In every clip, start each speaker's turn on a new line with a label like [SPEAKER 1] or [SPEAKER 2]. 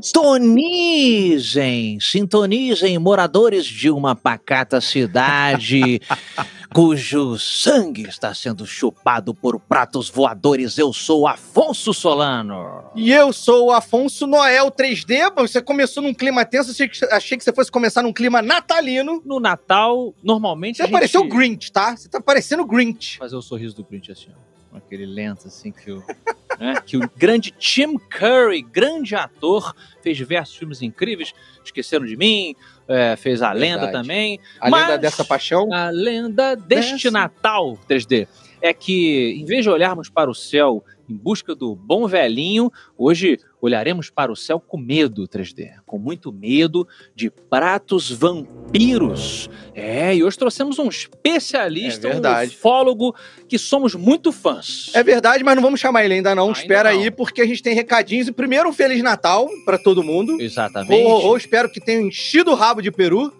[SPEAKER 1] Sintonizem, sintonizem, moradores de uma pacata cidade cujo sangue está sendo chupado por pratos voadores. Eu sou Afonso Solano.
[SPEAKER 2] E eu sou o Afonso Noel 3D. Você começou num clima tenso, achei que, achei que você fosse começar num clima natalino.
[SPEAKER 1] No Natal, normalmente
[SPEAKER 2] Você
[SPEAKER 1] a gente...
[SPEAKER 2] pareceu o Grinch, tá? Você tá parecendo o Grinch.
[SPEAKER 1] fazer o sorriso do Grinch assim, ó. Aquele lento assim que o, né, que o grande Tim Curry, grande ator, fez diversos filmes incríveis. Esqueceram de mim, é, fez A Lenda
[SPEAKER 2] Verdade.
[SPEAKER 1] também.
[SPEAKER 2] A lenda dessa paixão.
[SPEAKER 1] A lenda deste
[SPEAKER 2] Dessa.
[SPEAKER 1] Natal 3D é que, em vez de olharmos para o céu em busca do bom velhinho, hoje olharemos para o céu com medo 3D, com muito medo de pratos vampiros. É, e hoje trouxemos um especialista,
[SPEAKER 2] É
[SPEAKER 1] um ufólogo que somos muito fãs.
[SPEAKER 2] É verdade, mas não vamos chamar ele ainda não.
[SPEAKER 1] Ainda
[SPEAKER 2] Espera
[SPEAKER 1] não.
[SPEAKER 2] aí, porque a gente tem recadinhos. E primeiro, um Feliz Natal pra todo mundo.
[SPEAKER 1] Exatamente.
[SPEAKER 2] Ou, ou espero que tenham enchido o rabo de peru.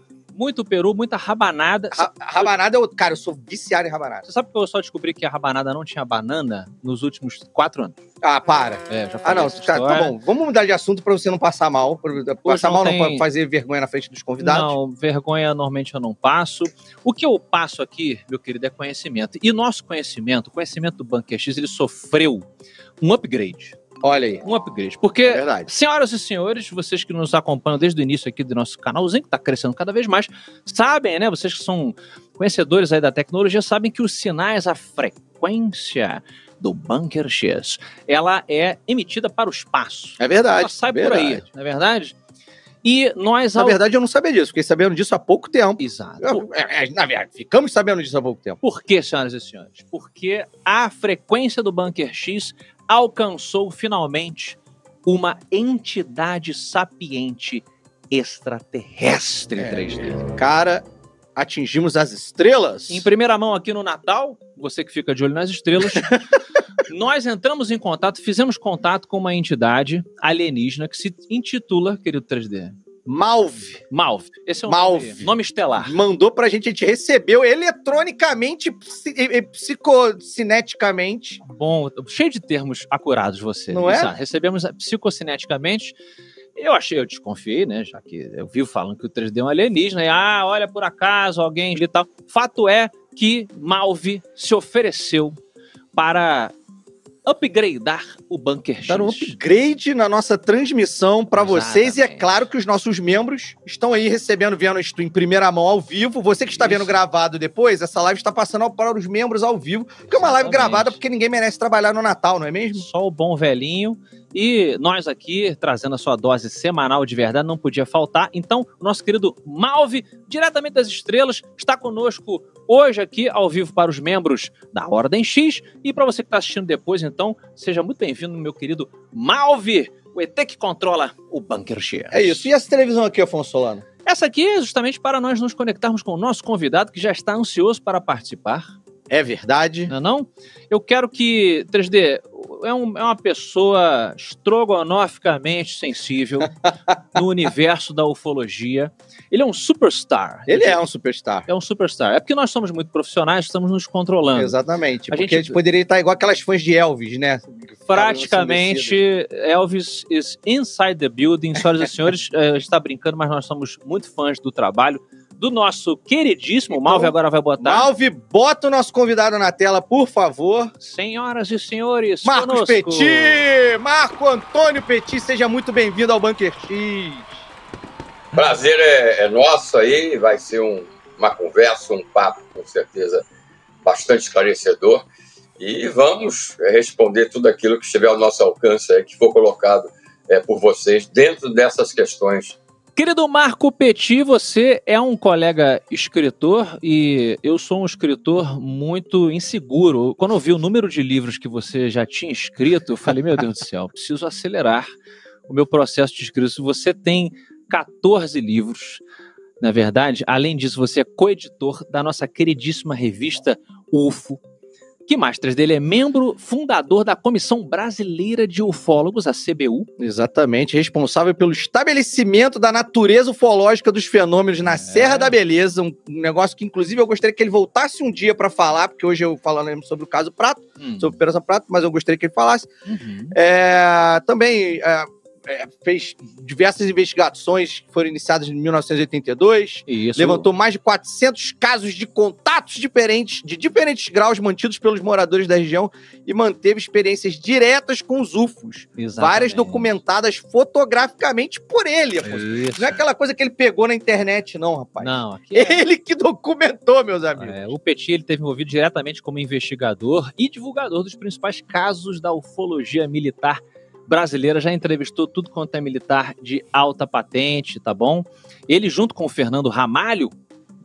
[SPEAKER 1] Muito peru, muita rabanada.
[SPEAKER 2] Ra rabanada, eu, cara, eu sou viciado em rabanada.
[SPEAKER 1] Você sabe que eu só descobri que a rabanada não tinha banana nos últimos quatro anos?
[SPEAKER 2] Ah, para.
[SPEAKER 1] É, já
[SPEAKER 2] Ah, não, tá, bom. Vamos mudar de assunto pra você não passar mal. Pra- Passar
[SPEAKER 1] não
[SPEAKER 2] mal não
[SPEAKER 1] tem-
[SPEAKER 2] pode fazer vergonha na frente dos convidados.
[SPEAKER 1] Não, vergonha normalmente eu não passo. O que eu passo aqui, meu querido, é conhecimento. E nosso conhecimento, o conhecimento do Bunker X, ele sofreu um upgrade.
[SPEAKER 2] Olha aí.
[SPEAKER 1] Um upgrade. Porque,
[SPEAKER 2] É
[SPEAKER 1] senhoras e senhores, vocês que nos acompanham desde o início aqui do nosso canalzinho, que está crescendo cada vez mais, sabem, né? Vocês que são conhecedores aí da tecnologia, sabem que os sinais, a frequência do Bunker X, ela é emitida para o espaço.
[SPEAKER 2] É verdade.
[SPEAKER 1] ela sai
[SPEAKER 2] verdade.
[SPEAKER 1] por aí, não é verdade? E nós...
[SPEAKER 2] Na verdade, eu não sabia disso. Fiquei sabendo disso há pouco tempo.
[SPEAKER 1] Exato.
[SPEAKER 2] Eu- é, é, na verdade, ficamos sabendo disso há pouco tempo.
[SPEAKER 1] Por quê, senhoras e senhores? Porque a frequência do Bunker X alcançou finalmente uma entidade sapiente extraterrestre
[SPEAKER 2] É.
[SPEAKER 1] 3D.
[SPEAKER 2] Cara, atingimos as estrelas.
[SPEAKER 1] Em primeira mão aqui no Natal, você que fica de olho nas estrelas, nós entramos em contato, fizemos contato com uma entidade alienígena que se intitula, querido 3D,
[SPEAKER 2] Malve
[SPEAKER 1] Malv. Esse é o
[SPEAKER 2] Malv.
[SPEAKER 1] nome, nome estelar.
[SPEAKER 2] mandou pra gente, a gente recebeu eletronicamente, e- psicocineticamente.
[SPEAKER 1] Bom, cheio de termos acurados você.
[SPEAKER 2] Não é?
[SPEAKER 1] Exato. Recebemos psicocineticamente. Eu achei, eu desconfiei, né? Já que eu vi falando que o 3D é um alienígena. E, ah, olha, por acaso, alguém e tal. Fato é que Malve se ofereceu para upgradear o Bunker X.
[SPEAKER 2] Dar um upgrade na nossa transmissão pra vocês. E é
[SPEAKER 1] Exatamente.
[SPEAKER 2] claro que os nossos membros estão aí recebendo, vendo isto em primeira mão ao vivo. Você que está
[SPEAKER 1] Isso.
[SPEAKER 2] vendo gravado depois, essa live está passando para os membros ao vivo. Porque é uma live
[SPEAKER 1] Exatamente.
[SPEAKER 2] gravada porque ninguém merece trabalhar no Natal, não é mesmo?
[SPEAKER 1] Só o bom velhinho. E nós aqui, trazendo a sua dose semanal de verdade, não podia faltar. Então, o nosso querido Malve, diretamente das estrelas, está conosco hoje aqui, ao vivo, para os membros da Ordem X. E para você que está assistindo depois, então, seja muito bem-vindo, meu querido Malve, o ET que controla o Bunker X.
[SPEAKER 2] É isso. E essa televisão aqui, Afonso Solano?
[SPEAKER 1] Essa aqui é justamente para nós nos conectarmos com o nosso convidado, que já está ansioso para participar.
[SPEAKER 2] É verdade.
[SPEAKER 1] Não é não? Eu quero que 3D é, um- é uma pessoa estrogonoficamente sensível no universo da ufologia. Ele é um superstar.
[SPEAKER 2] Ele é um superstar.
[SPEAKER 1] É um superstar. É porque nós somos muito profissionais, estamos nos controlando.
[SPEAKER 2] Exatamente.
[SPEAKER 1] A
[SPEAKER 2] Porque
[SPEAKER 1] gente-
[SPEAKER 2] a gente poderia estar igual aquelas fãs de Elvis, né?
[SPEAKER 1] Praticamente, Elvis is inside the building. Senhoras e senhores, eh, a gente está brincando, mas nós somos muito fãs do trabalho do nosso queridíssimo
[SPEAKER 2] Então,
[SPEAKER 1] Malve. Agora vai botar.
[SPEAKER 2] Malve, bota o nosso convidado na tela, por favor.
[SPEAKER 1] Senhoras e senhores,
[SPEAKER 2] Marcos
[SPEAKER 1] conosco.
[SPEAKER 2] Petit! Marco Antônio Petit, seja muito bem-vindo ao Bunker X.
[SPEAKER 3] Prazer é, é nosso aí, vai ser um- uma conversa, um papo com certeza bastante esclarecedor. E vamos é, responder tudo aquilo que estiver ao nosso alcance, aí, que for colocado é, por vocês dentro dessas questões
[SPEAKER 1] Querido Marco Petit, você é um colega escritor e eu sou um escritor muito inseguro. Quando eu vi o número de livros que você já tinha escrito, eu falei, meu Deus do céu, preciso acelerar o meu processo de escrita. Você tem 14 livros. Na verdade, além disso, você é coeditor da nossa queridíssima revista UFO, que mais três dele é membro fundador da Comissão Brasileira de Ufólogos, a CBU.
[SPEAKER 2] Exatamente, responsável pelo estabelecimento da natureza ufológica dos fenômenos na é. Serra da Beleza, um negócio que inclusive eu gostaria que ele voltasse um dia para falar, porque hoje eu falando sobre o caso Prato, hum. sobre Operação Prato, mas eu gostaria que ele falasse. Uhum. É, também é, é, fez diversas investigações que foram iniciadas em 1982. Isso. Levantou mais de 400 casos de contatos diferentes, de diferentes graus mantidos pelos moradores da região e manteve experiências diretas com os UFOs. Exatamente. Várias documentadas fotograficamente por ele. Isso. Não é aquela coisa que ele pegou na internet, não, rapaz.
[SPEAKER 1] Não.
[SPEAKER 2] É... Ele que documentou, meus amigos.
[SPEAKER 1] É, o Petit ele teve envolvido diretamente como investigador e divulgador dos principais casos da ufologia militar brasileira, já entrevistou tudo quanto é militar de alta patente, tá bom? Ele, junto com o Fernando Ramalho,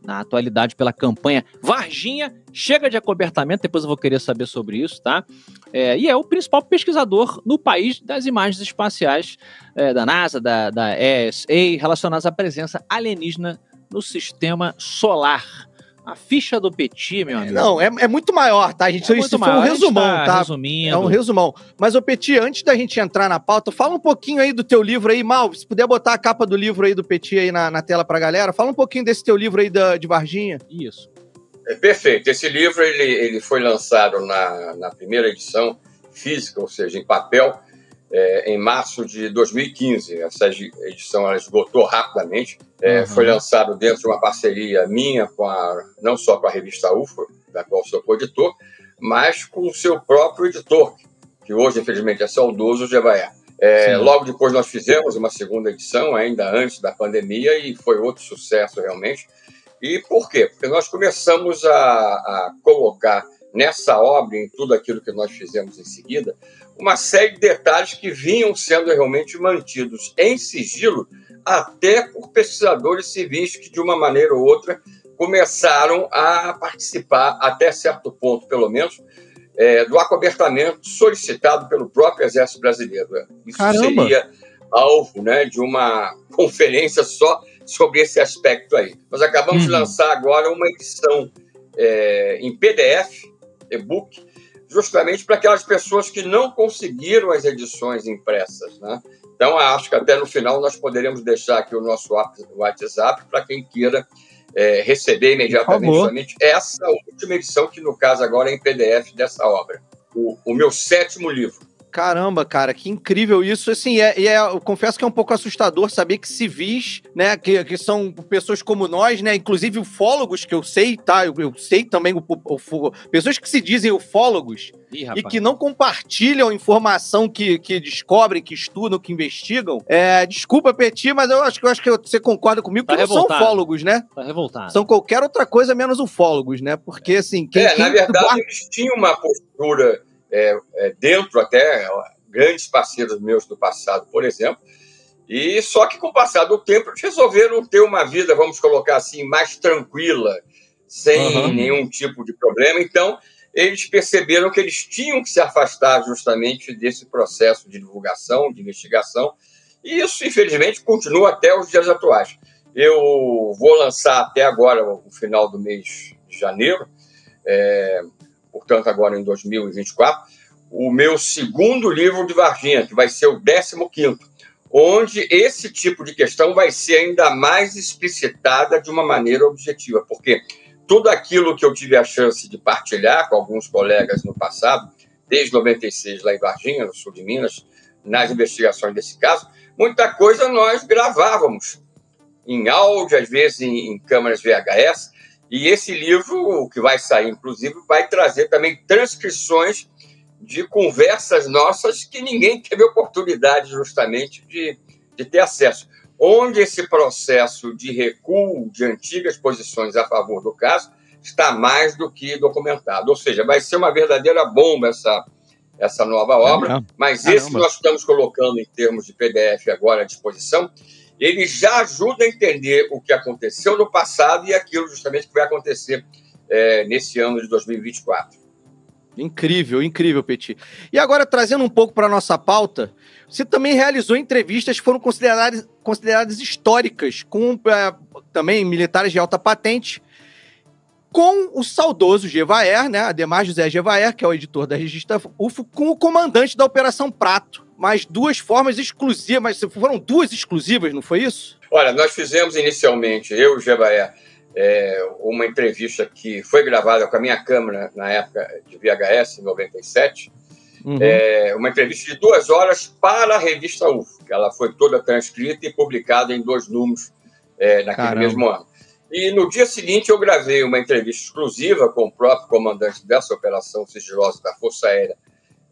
[SPEAKER 1] na atualidade pela campanha Varginha, chega de acobertamento, depois eu vou querer saber sobre isso, tá? É, e é o principal pesquisador no país das imagens espaciais é, da NASA, da, da ESA, relacionadas à presença alienígena no sistema solar a ficha do Petit, meu amigo.
[SPEAKER 2] Não, é, é muito maior, tá? A gente, é isso foi um resumão, tá, tá? Resumindo. É um resumão. Mas, o Petit, antes da gente entrar na pauta, fala um pouquinho aí do teu livro aí, Mal. Se puder botar a capa do livro aí do Petit aí na, na tela pra galera, fala um pouquinho desse teu livro aí da, de Varginha.
[SPEAKER 1] Isso.
[SPEAKER 3] É perfeito. Esse livro ele, ele foi lançado na, na primeira edição física, ou seja, em papel, é, em março de 2015. Essa edição ela esgotou rapidamente. É, uhum. Foi lançado dentro de uma parceria minha com a, não só com a revista UFO, da qual sou co-editor, mas com o seu próprio editor, que hoje, infelizmente, é saudoso, o Jevaé. É, logo depois nós fizemos uma segunda edição, ainda antes da pandemia, e foi outro sucesso realmente. E por quê? Porque nós começamos a, a colocar nessa obra, em tudo aquilo que nós fizemos em seguida, uma série de detalhes que vinham sendo realmente mantidos em sigilo até por pesquisadores civis que, de uma maneira ou outra, começaram a participar, até certo ponto, pelo menos, é, do acobertamento solicitado pelo próprio Exército Brasileiro. Isso Caramba. seria alvo né, de uma conferência só sobre esse aspecto aí. Nós acabamos uhum. de lançar agora uma edição é, em PDF, e-book, justamente para aquelas pessoas que não conseguiram as edições impressas, né? Então, acho que até no final nós poderemos deixar aqui o nosso WhatsApp para quem queira é, receber imediatamente somente essa última edição, que no caso agora é em PDF dessa obra. O, o meu sétimo livro.
[SPEAKER 2] Caramba, cara, que incrível isso. Assim, é, é, eu confesso que é um pouco assustador saber que civis, né, que, que são pessoas como nós, né, inclusive ufólogos, que eu sei, tá? Eu, eu sei também, o, o, o, pessoas que se dizem ufólogos Ih, e que não compartilham informação que, que descobrem, que estudam, que investigam. É, desculpa, Petit, mas eu acho, eu acho que você concorda comigo tá que revoltado. não são ufólogos, né?
[SPEAKER 1] Tá revoltado.
[SPEAKER 2] São qualquer outra coisa menos ufólogos, né? Porque, assim...
[SPEAKER 3] Quem, é, quem na verdade, guarda... eles tinham uma postura é, é, dentro até grandes parceiros meus do passado, por exemplo. E só que com o passar do tempo eles resolveram ter uma vida, vamos colocar assim, mais tranquila, sem uhum. nenhum tipo de problema. Então, eles perceberam que eles tinham que se afastar justamente desse processo de divulgação, de investigação. E isso, infelizmente, continua até os dias atuais. Eu vou lançar até agora, no final do mês de janeiro, é, portanto, agora em 2024, o meu segundo livro de Varginha, que vai ser o 15, onde esse tipo de questão vai ser ainda mais explicitada de uma maneira objetiva, porque tudo aquilo que eu tive a chance de partilhar com alguns colegas no passado, desde 96 lá em Varginha, no sul de Minas, nas investigações desse caso, muita coisa nós gravávamos em áudio, às vezes em, em câmeras VHS, e esse livro, que vai sair, inclusive, vai trazer também transcrições de conversas nossas que ninguém teve oportunidade, justamente, de, de ter acesso. Onde esse processo de recuo de antigas posições a favor do caso está mais do que documentado. Ou seja, vai ser uma verdadeira bomba essa, essa nova obra, mas esse que nós estamos colocando em termos de PDF agora à disposição, ele já ajuda a entender o que aconteceu no passado e aquilo justamente que vai acontecer é, nesse ano de 2024.
[SPEAKER 2] Incrível, incrível, Petit. E agora, trazendo um pouco para nossa pauta, você também realizou entrevistas que foram consideradas, consideradas históricas com é, também militares de alta patente, com o saudoso Gevaer, né? Ademar José Gevaer, que é o editor da revista UFO, com o comandante da Operação Prato. Mas duas formas exclusivas, foram duas exclusivas, não foi isso?
[SPEAKER 3] Olha, nós fizemos inicialmente, eu e o Gevaer, é, uma entrevista que foi gravada com a minha câmera na época de VHS, em 97. Uhum. É, uma entrevista de duas horas para a revista UFO. Ela foi toda transcrita e publicada em dois números é, naquele Caramba. mesmo ano. E no dia seguinte eu gravei uma entrevista exclusiva com o próprio comandante dessa operação sigilosa da Força Aérea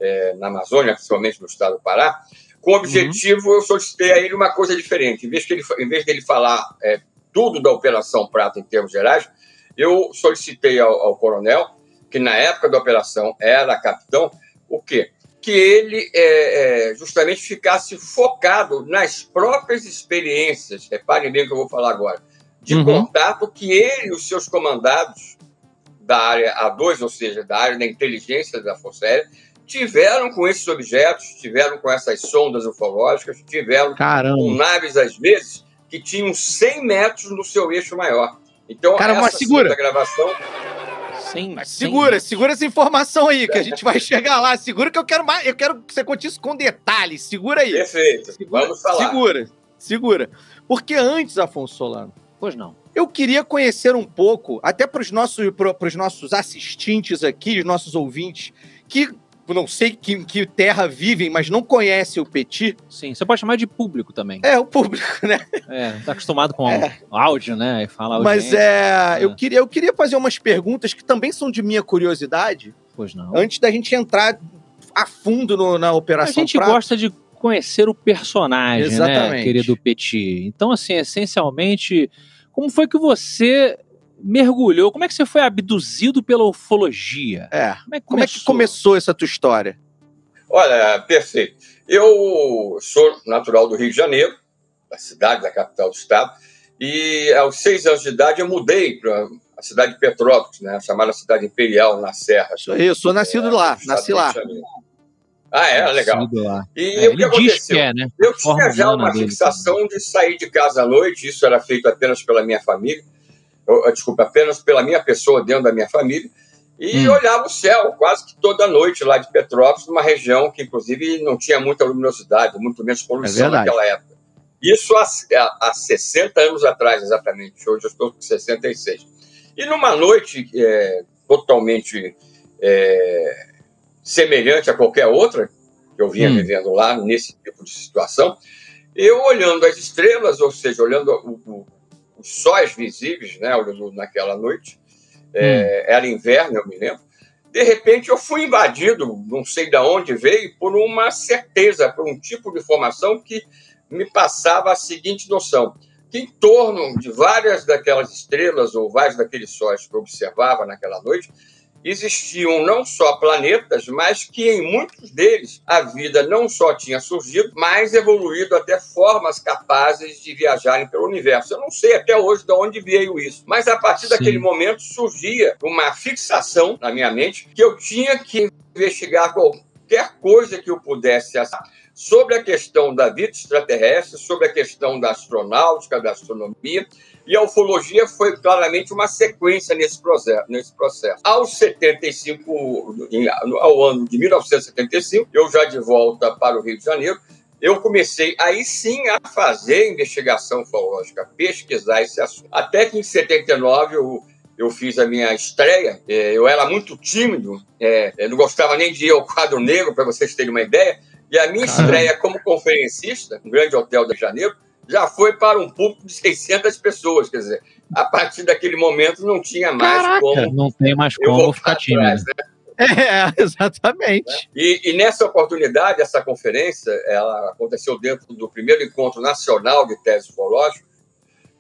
[SPEAKER 3] é, na Amazônia, principalmente no estado do Pará, com o objetivo, uhum. eu solicitei a ele uma coisa diferente. Em vez, que ele, em vez dele falar é, tudo da Operação Prata em termos gerais, eu solicitei ao, ao, coronel, que na época da operação era capitão, o quê? Que ele é, é, justamente ficasse focado nas próprias experiências, reparem bem o que eu vou falar agora, de uhum. contato que ele e os seus comandados da área A2, ou seja, da área da inteligência da Força Aérea, tiveram com esses objetos, tiveram com essas sondas ufológicas, tiveram
[SPEAKER 2] Caramba.
[SPEAKER 3] com naves, às vezes, que tinham 100 metros no seu eixo maior. Então,
[SPEAKER 2] Cara, essa segura.
[SPEAKER 3] gravação.
[SPEAKER 2] Sim, mas segura, segura essa informação aí, que a gente vai chegar lá. Segura que eu quero mais. Eu quero que você conte isso com detalhes. Segura aí.
[SPEAKER 3] Perfeito.
[SPEAKER 2] Segura,
[SPEAKER 3] Vamos falar.
[SPEAKER 2] Segura, segura. Porque antes, Afonso Solano.
[SPEAKER 1] Pois não.
[SPEAKER 2] Eu queria conhecer um pouco, até para os nossos, nossos assistentes aqui, os nossos ouvintes, que não sei que, que terra vivem, mas não conhecem o Petit.
[SPEAKER 1] Sim, você pode chamar de público também.
[SPEAKER 2] É, o público, né?
[SPEAKER 1] É, tá acostumado com é. áudio, né? E fala
[SPEAKER 2] Mas é, é, Eu, queria, eu queria fazer umas perguntas que também são de minha curiosidade.
[SPEAKER 1] Pois não.
[SPEAKER 2] Antes da gente entrar a fundo no, na Operação
[SPEAKER 1] A gente
[SPEAKER 2] Prato.
[SPEAKER 1] gosta de conhecer o personagem, né, Exatamente. né, querido Petit? Então, assim, essencialmente, como foi que você mergulhou? Como é que você foi abduzido pela ufologia?
[SPEAKER 2] É. Como é que, Como é que começou essa tua história?
[SPEAKER 3] Olha, perfeito. Eu sou natural do Rio de Janeiro, da cidade, da capital do estado, e aos seis anos de idade eu mudei para a cidade de Petrópolis, né, chamada cidade imperial na Serra.
[SPEAKER 2] Eu sou nascido é, lá, nasci lá.
[SPEAKER 3] Ah, é? Legal.
[SPEAKER 1] Lá.
[SPEAKER 3] E é, o que aconteceu? Que é, né? Eu tinha já uma fixação de sair de casa à noite, isso era feito apenas pela minha família desculpa, apenas pela minha pessoa dentro da minha família, e hum. olhava o céu quase que toda noite lá de Petrópolis, numa região que, inclusive, não tinha muita luminosidade, muito menos poluição é naquela época. Isso há, há 60 anos atrás, exatamente. Hoje eu estou com 66. E numa noite é, totalmente é, semelhante a qualquer outra que eu vinha hum. vivendo lá, nesse tipo de situação, eu olhando as estrelas, ou seja, olhando o, o os sóis visíveis, né, naquela noite. É, hum. Era inverno, eu me lembro. De repente, eu fui invadido, não sei de onde veio, por uma certeza, por um tipo de informação que me passava a seguinte noção: que em torno de várias daquelas estrelas ou vários daqueles sóis que eu observava naquela noite, existiam não só planetas, mas que em muitos deles a vida não só tinha surgido, mas evoluído até formas capazes de viajarem pelo universo. Eu não sei até hoje de onde veio isso, mas a partir Sim. daquele momento surgia uma fixação na minha mente que eu tinha que investigar qualquer coisa que eu pudesse sobre a questão da vida extraterrestre, sobre a questão da astronáutica, da astronomia, e a ufologia foi claramente uma sequência nesse processo. Nesse processo. Aos 75, ao ano de 1975, eu já de volta para o Rio de Janeiro, eu comecei aí sim a fazer investigação ufológica, pesquisar esse assunto. Até que em 79 eu, eu fiz a minha estreia. É, eu era muito tímido, é, eu não gostava nem de ir ao quadro negro, para vocês terem uma ideia. E a minha estreia como conferencista, no grande hotel de Janeiro, já foi para um público de 600 pessoas. Quer dizer, a partir daquele momento não tinha mais
[SPEAKER 1] Caraca,
[SPEAKER 3] como.
[SPEAKER 1] Não tem mais como ficar tímido. Atrás, né?
[SPEAKER 2] É, exatamente.
[SPEAKER 3] E, e, nessa oportunidade, essa conferência, ela aconteceu dentro do primeiro encontro nacional de tese ufológica,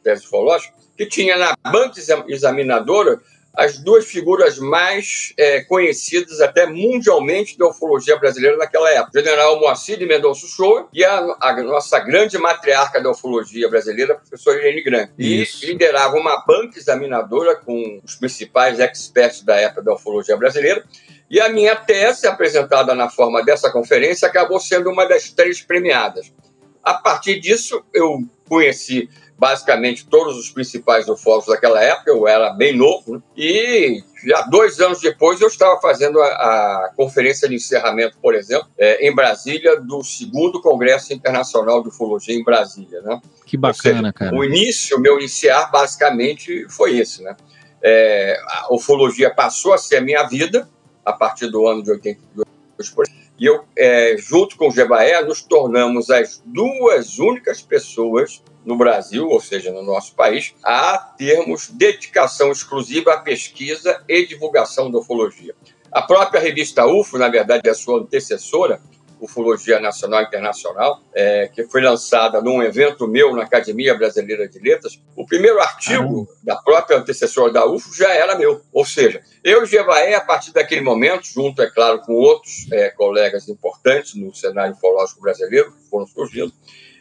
[SPEAKER 3] tese ufológica que tinha na banca examinadora as duas figuras mais é, conhecidas até mundialmente da ufologia brasileira naquela época. O general Moacir de Mendonça Shoa e a, a, nossa grande matriarca da ufologia brasileira, a professora Irene Grande. E liderava uma banca examinadora com os principais experts da época da ufologia brasileira. E a minha tese, apresentada na forma dessa conferência, acabou sendo uma das três premiadas. A partir disso, eu conheci basicamente todos os principais ufólogos daquela época, eu era bem novo, né? e já dois anos depois eu estava fazendo a, a conferência de encerramento, por exemplo, é, em Brasília, do segundo Congresso Internacional de Ufologia em Brasília. Né?
[SPEAKER 1] Que bacana, seja, cara.
[SPEAKER 3] O início, o meu iniciar, basicamente, foi esse. Né? É, a ufologia passou a ser a minha vida a partir do ano de 82, por e eu, é, junto com o Gebaé, nos tornamos as duas únicas pessoas no Brasil, ou seja, no nosso país, a termos dedicação exclusiva à pesquisa e divulgação da ufologia. A própria revista UFO, na verdade, é sua antecessora, Ufologia Nacional e Internacional, é, que foi lançada num evento meu na Academia Brasileira de Letras. O primeiro artigo da própria antecessora da UFO já era meu. Ou seja, eu e Jevaé, a partir daquele momento, junto, é claro, com outros é, colegas importantes no cenário ufológico brasileiro, que foram surgindo,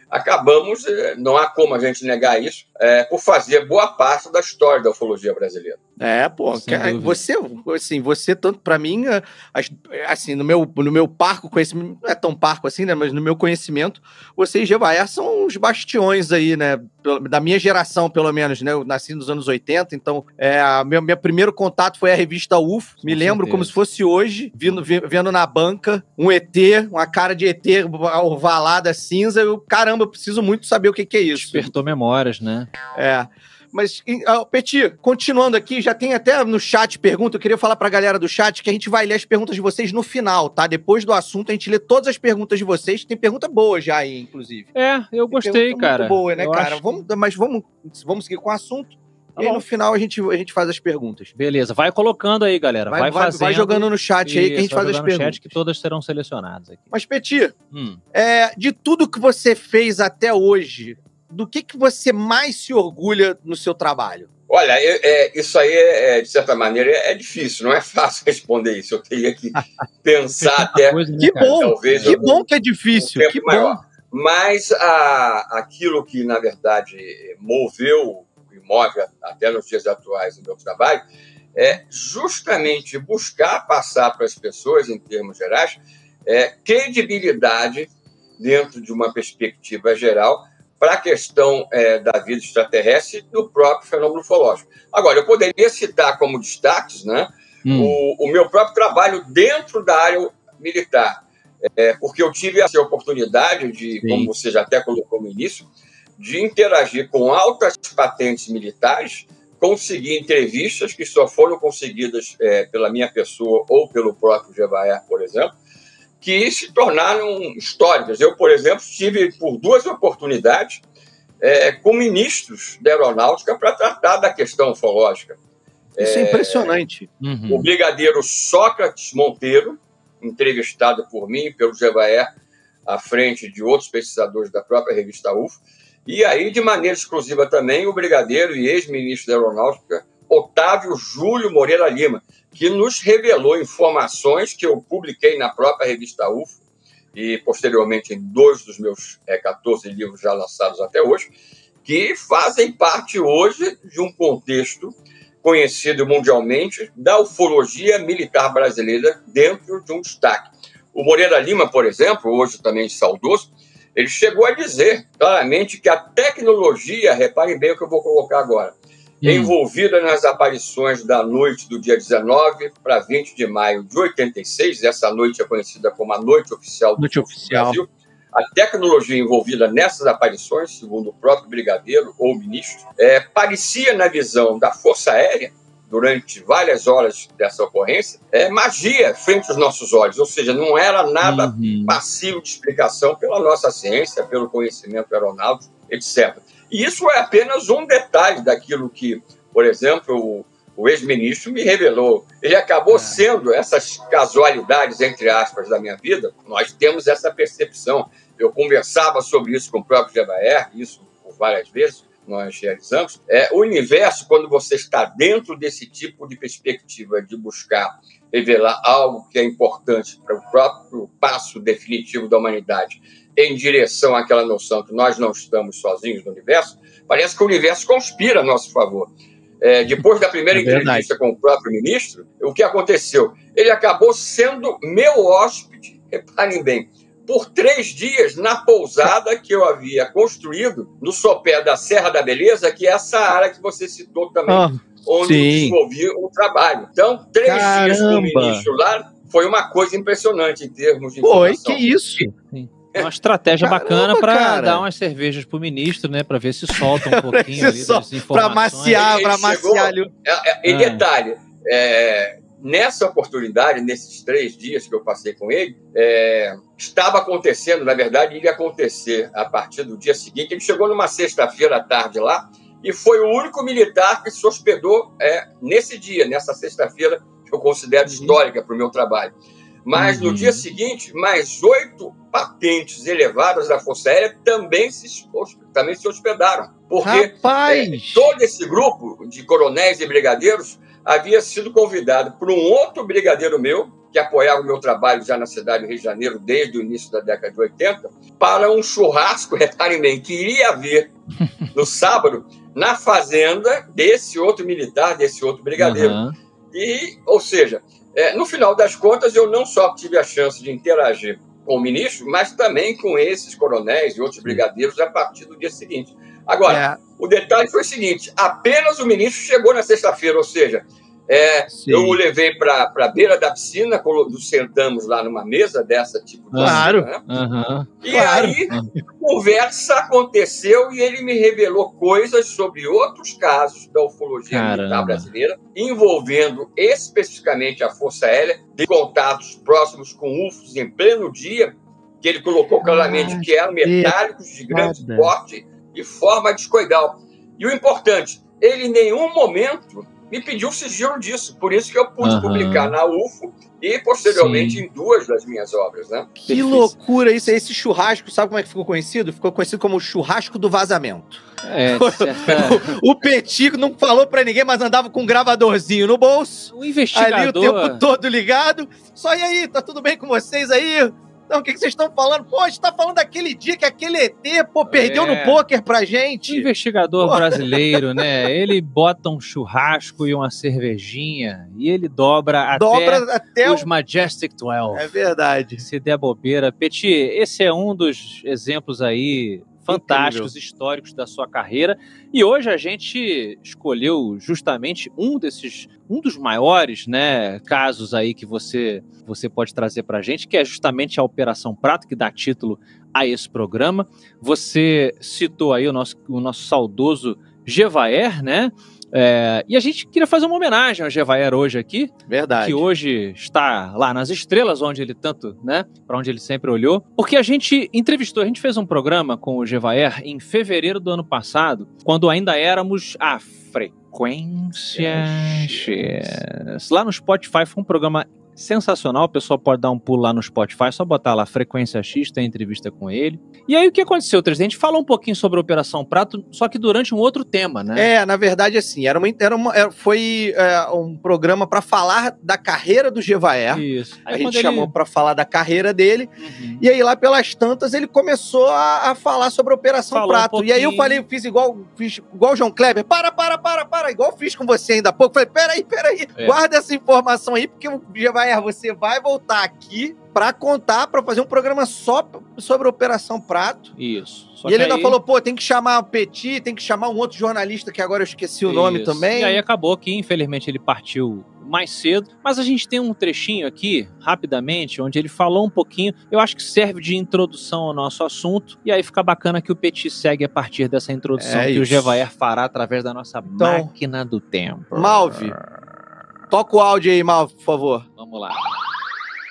[SPEAKER 3] acabamos, eh, não há como a gente negar isso, é, por fazer boa parte da história da ufologia brasileira.
[SPEAKER 2] É, pô, você, assim, você tanto para mim, eh, assim, no meu, no meu parco conhecimento, não é tão parco assim, né, mas no meu conhecimento, você e Gevaer são os bastiões aí, né, da minha geração, pelo menos, né, eu nasci nos anos 80, então, é, meu, meu primeiro contato foi a revista UFO, me Com lembro certeza. como se fosse hoje, vindo, vendo na banca um ET, uma cara de ET ovalada cinza, eu, caramba, eu preciso muito saber o que, que é isso.
[SPEAKER 1] Despertou memórias, né?
[SPEAKER 2] É. Mas, uh, Peti, continuando aqui, já tem até no chat pergunta. Eu queria falar pra galera do chat que a gente vai ler as perguntas de vocês no final, tá? Depois do assunto, a gente lê todas as perguntas de vocês. Tem pergunta boa já aí, inclusive.
[SPEAKER 1] É, eu gostei, cara.
[SPEAKER 2] Muito boa, né, eu cara? Acho... Vamos, mas vamos, vamos seguir com o assunto. Tá e aí, no final a gente, a gente faz as perguntas.
[SPEAKER 1] Beleza, vai colocando aí, galera. Vai, vai, fazendo,
[SPEAKER 2] vai jogando no chat isso, aí que a gente faz as perguntas. chat
[SPEAKER 1] que todas serão selecionadas aqui.
[SPEAKER 2] Mas, Peti, hum. é, de tudo que você fez até hoje, do que, que você mais se orgulha no seu trabalho?
[SPEAKER 3] Olha, é, é, isso aí, é, é de certa maneira, é difícil, não é fácil responder isso. Eu teria que pensar até.
[SPEAKER 2] Coisa, né, que bom, talvez que bom que é difícil, um que maior. bom.
[SPEAKER 3] Mas a, aquilo que, na verdade, moveu e move até nos dias atuais o meu trabalho é justamente buscar passar para as pessoas, em termos gerais, é, credibilidade dentro de uma perspectiva geral para a questão é, da vida extraterrestre do próprio fenômeno ufológico. Agora, eu poderia citar como destaques né, hum. o, o, meu próprio trabalho dentro da área militar, é, porque eu tive essa oportunidade de, Sim. como você já até colocou no início, de interagir com altas patentes militares, conseguir entrevistas que só foram conseguidas é, pela minha pessoa ou pelo próprio Gevaer, por exemplo, que se tornaram históricas. Eu, por exemplo, tive por duas oportunidades é, com ministros da aeronáutica para tratar da questão ufológica.
[SPEAKER 2] Isso é, é impressionante.
[SPEAKER 3] Uhum. O brigadeiro Sócrates Monteiro, entrevistado por mim, pelo Gevaer, à frente de outros pesquisadores da própria revista UFO. E aí, de maneira exclusiva também, o brigadeiro e ex-ministro da Aeronáutica, Otávio Júlio Moreira Lima, que nos revelou informações que eu publiquei na própria revista UFO e posteriormente em dois dos meus é, 14 livros já lançados até hoje, que fazem parte hoje de um contexto conhecido mundialmente da ufologia militar brasileira dentro de um destaque. O Moreira Lima, por exemplo, hoje também saudoso, ele chegou a dizer claramente que a tecnologia, reparem bem o que eu vou colocar agora. Envolvida nas aparições da noite do dia 19 para 20 de maio de 86. Essa noite é conhecida como a Noite Oficial do
[SPEAKER 2] noite oficial. Brasil.
[SPEAKER 3] A tecnologia envolvida nessas aparições, segundo o próprio brigadeiro ou ministro, é, parecia, na visão da Força Aérea, durante várias horas dessa ocorrência, é magia frente aos nossos olhos, ou seja, não era nada uhum. passivo de explicação pela nossa ciência, pelo conhecimento aeronáutico, etc. E isso é apenas um detalhe daquilo que, por exemplo, o, o ex-ministro me revelou. Ele acabou é. sendo essas casualidades, entre aspas, da minha vida. Nós temos essa percepção. Eu conversava sobre isso com o próprio Jebaer, isso por várias vezes, nós realizamos, é, o universo, quando você está dentro desse tipo de perspectiva de buscar revelar algo que é importante para o próprio passo definitivo da humanidade em direção àquela noção que nós não estamos sozinhos no universo, parece que o universo conspira a nosso favor. É, depois da primeira é entrevista com o próprio ministro, o que aconteceu? Ele acabou sendo meu hóspede, reparem bem, por três dias na pousada que eu havia construído no sopé da Serra da Beleza, que é essa área que você citou também, oh, onde desenvolvi o trabalho. Então, três Caramba. dias com o ministro lá foi uma coisa impressionante em termos de
[SPEAKER 2] Foi, que isso?
[SPEAKER 1] Sim. É uma estratégia Caramba, bacana para dar umas cervejas pro ministro, né? Para ver se solta um pouquinho ali das informações. Para
[SPEAKER 2] maciar, para maciar ali.
[SPEAKER 3] É, é, em ah. detalhe, é, nessa oportunidade, nesses três dias que eu passei com ele, é, estava acontecendo, na verdade, ia acontecer a partir do dia seguinte. Ele chegou numa sexta-feira à tarde lá e foi o único militar que se hospedou é, nesse dia, nessa sexta-feira, que eu considero histórica para o meu trabalho. Mas uhum. no dia seguinte, mais oito patentes elevadas da Força Aérea também se, também se hospedaram. Porque é, todo esse grupo de coronéis e brigadeiros havia sido convidado por um outro brigadeiro meu, que apoiava o meu trabalho já na cidade do Rio de Janeiro desde o início da década de 80, para um churrasco, reparem bem, que iria haver no sábado na fazenda desse outro militar, desse outro brigadeiro. Uhum. E, ou seja, é, no final das contas, eu não só tive a chance de interagir com o ministro, mas também com esses coronéis e outros brigadeiros a partir do dia seguinte. Agora, é. o detalhe foi o seguinte: apenas o ministro chegou na sexta-feira, ou seja, é, eu o levei para a beira da piscina, sentamos lá numa mesa dessa tipo de
[SPEAKER 2] Claro.
[SPEAKER 3] Né? Uhum. E claro. aí conversa aconteceu e ele me revelou coisas sobre outros casos da ufologia Caramba. militar brasileira, envolvendo especificamente a Força Aérea, de contatos próximos com UFOs em pleno dia, que ele colocou claramente ah, que eram metálicos de grande porte e forma discoidal. E o importante, ele em nenhum momento me pediu sigilo disso. Por isso que eu pude uhum. publicar na UFO e posteriormente Sim. em duas das minhas obras, né?
[SPEAKER 2] Que loucura isso! Esse churrasco, sabe como é que ficou conhecido? Ficou conhecido como o churrasco do vazamento. É, o, o Petico não falou para ninguém, mas andava com um gravadorzinho no bolso.
[SPEAKER 1] O investigador...
[SPEAKER 2] Ali o tempo todo ligado. Só, e aí, tá tudo bem com vocês aí? Então, o que, que vocês estão falando? Pô, a gente tá falando daquele dia que aquele ET, pô, perdeu é. no pôquer pra gente.
[SPEAKER 1] O investigador pô. brasileiro, né? Ele bota um churrasco e uma cervejinha e ele dobra, dobra até, até os o... Majestic 12.
[SPEAKER 2] É verdade.
[SPEAKER 1] Se der bobeira. Peti, esse é um dos exemplos aí fantásticos, Incrível. históricos da sua carreira. E hoje a gente escolheu justamente um desses, um dos maiores, né, casos aí que você você pode trazer para a gente, que é justamente a Operação Prato, que dá título a esse programa. Você citou aí o nosso, o nosso saudoso Gevaer, né? É, e a gente queria fazer uma homenagem ao Gevaer hoje aqui.
[SPEAKER 2] Verdade.
[SPEAKER 1] Que hoje está lá nas estrelas, onde ele tanto, né? Para onde ele sempre olhou. Porque a gente entrevistou, a gente fez um programa com o Gevaer em fevereiro do ano passado, quando ainda éramos a Frequência. Lá no Spotify foi um programa sensacional. O pessoal pode dar um pulo lá no Spotify, só botar lá Frequência X, tem entrevista com ele. E aí o que aconteceu, 3 A gente falou um pouquinho sobre a Operação Prato, só que durante um outro tema, né?
[SPEAKER 2] É, na verdade, assim, era uma, era uma, era, foi é, um programa para falar da carreira do Gevaer.
[SPEAKER 1] Isso.
[SPEAKER 2] Aí, a gente chamou ele... para falar da carreira dele. Uhum. E aí, lá pelas tantas, ele começou a, a falar sobre a Operação falou Prato. Um e aí eu falei, fiz igual, fiz igual o João Kleber, para, para, para, para, igual fiz com você ainda há pouco. Falei, peraí, peraí, é. guarda essa informação aí, porque o Gevaer você vai voltar aqui para contar, para fazer um programa só sobre a Operação Prato.
[SPEAKER 1] Isso.
[SPEAKER 2] Só e ele ainda aí... falou, pô, tem que chamar o Petit, tem que chamar um outro jornalista que agora eu esqueci o Isso. nome também.
[SPEAKER 1] E aí acabou que, infelizmente, ele partiu mais cedo, mas a gente tem um trechinho aqui, rapidamente, onde ele falou um pouquinho, eu acho que serve de introdução ao nosso assunto, e aí fica bacana que o Petit segue a partir dessa introdução é que isso. o Gevaer fará através da nossa então, máquina do tempo.
[SPEAKER 2] Malve, Toca o áudio aí, Mal, por favor.
[SPEAKER 1] Vamos lá.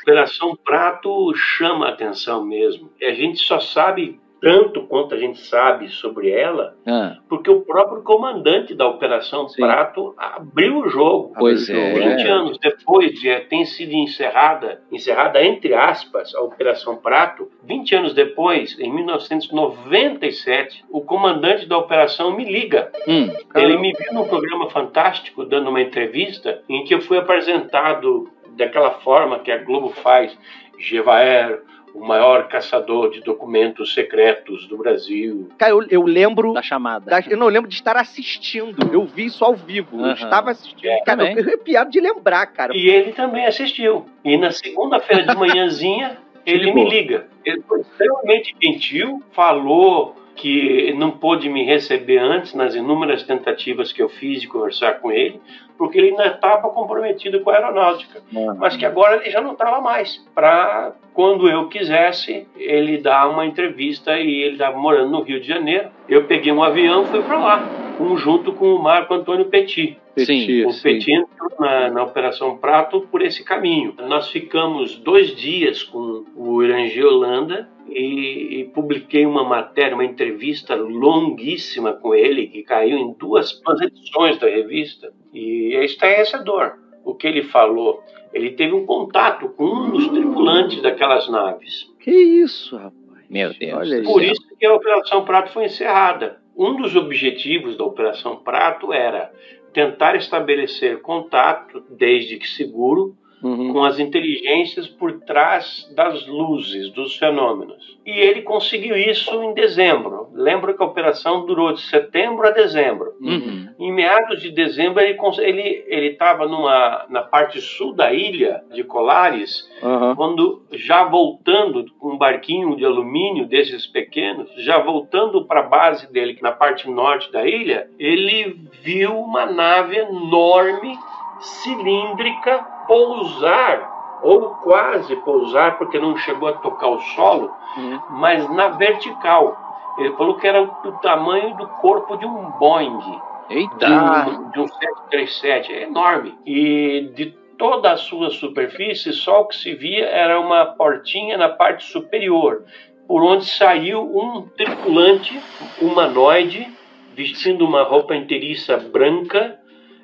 [SPEAKER 4] Operação Prato chama a atenção mesmo. A gente só sabe tanto quanto a gente sabe sobre ela,
[SPEAKER 2] Ah,
[SPEAKER 4] porque o próprio comandante da Operação
[SPEAKER 2] Sim.
[SPEAKER 4] Prato abriu o jogo.
[SPEAKER 2] pois
[SPEAKER 4] Abriu
[SPEAKER 2] é.
[SPEAKER 4] jogo. 20 anos depois de ter sido encerrada, encerrada entre aspas, a Operação Prato, 20 anos depois, em 1997, o comandante da operação me liga.
[SPEAKER 2] Hum,
[SPEAKER 4] Ele me viu num programa fantástico, dando uma entrevista, em que eu fui apresentado daquela forma que a Globo faz. Gevaer, o maior caçador de documentos secretos do Brasil.
[SPEAKER 2] Cara, eu, eu lembro.
[SPEAKER 1] Da chamada.
[SPEAKER 2] da- eu não lembro de estar assistindo. Eu vi isso ao vivo. Eu
[SPEAKER 1] Aham.
[SPEAKER 2] estava assistindo.
[SPEAKER 4] É,
[SPEAKER 2] cara,
[SPEAKER 1] também.
[SPEAKER 2] eu arrepiado de lembrar, cara.
[SPEAKER 4] E ele também assistiu. E na segunda-feira de manhãzinha, ele me liga. Ele foi extremamente gentil, falou que não pôde me receber antes nas inúmeras tentativas que eu fiz de conversar com ele, porque ele ainda estava comprometido com a aeronáutica. Mas que agora ele já não estava mais. Para quando eu quisesse, ele dar uma entrevista e ele estava morando no Rio de Janeiro. Eu peguei um avião e fui para lá, um junto com o Marco Antônio Petit.
[SPEAKER 1] Sim,
[SPEAKER 4] O Petit entrou na, na Operação Prato por esse caminho. Nós ficamos dois dias com o Irangê Holanda e, e publiquei uma matéria, uma entrevista longuíssima com ele, que caiu em duas, duas edições da revista. E é estarrecedor o que ele falou. Ele teve um contato com um dos tripulantes daquelas naves.
[SPEAKER 2] Que isso, rapaz.
[SPEAKER 1] Meu Deus.
[SPEAKER 2] Olha
[SPEAKER 4] Por
[SPEAKER 2] isso.
[SPEAKER 4] isso que a Operação Prato foi encerrada. Um dos objetivos da Operação Prato era tentar estabelecer contato, desde que seguro,
[SPEAKER 2] Uhum.
[SPEAKER 4] com as inteligências por trás das luzes, dos fenômenos. E ele conseguiu isso em dezembro. Lembro que a operação durou de setembro a dezembro.
[SPEAKER 1] Uhum.
[SPEAKER 4] Em meados de dezembro, ele ele ele estava numa na parte sul da ilha de Colares,
[SPEAKER 2] Aham.
[SPEAKER 4] quando já voltando com um barquinho de alumínio desses pequenos, já voltando para a base dele na parte norte da ilha, ele viu uma nave enorme, cilíndrica, pousar ou quase pousar, porque não chegou a tocar o solo,
[SPEAKER 2] Uhum.
[SPEAKER 4] mas na vertical. Ele falou que era do tamanho do corpo de um Boeing de
[SPEAKER 1] Eita.
[SPEAKER 4] um, de um 737, é enorme. E de toda a sua superfície, só o que se via era uma portinha na parte superior, por onde saiu um tripulante humanoide, vestindo uma roupa inteiriça branca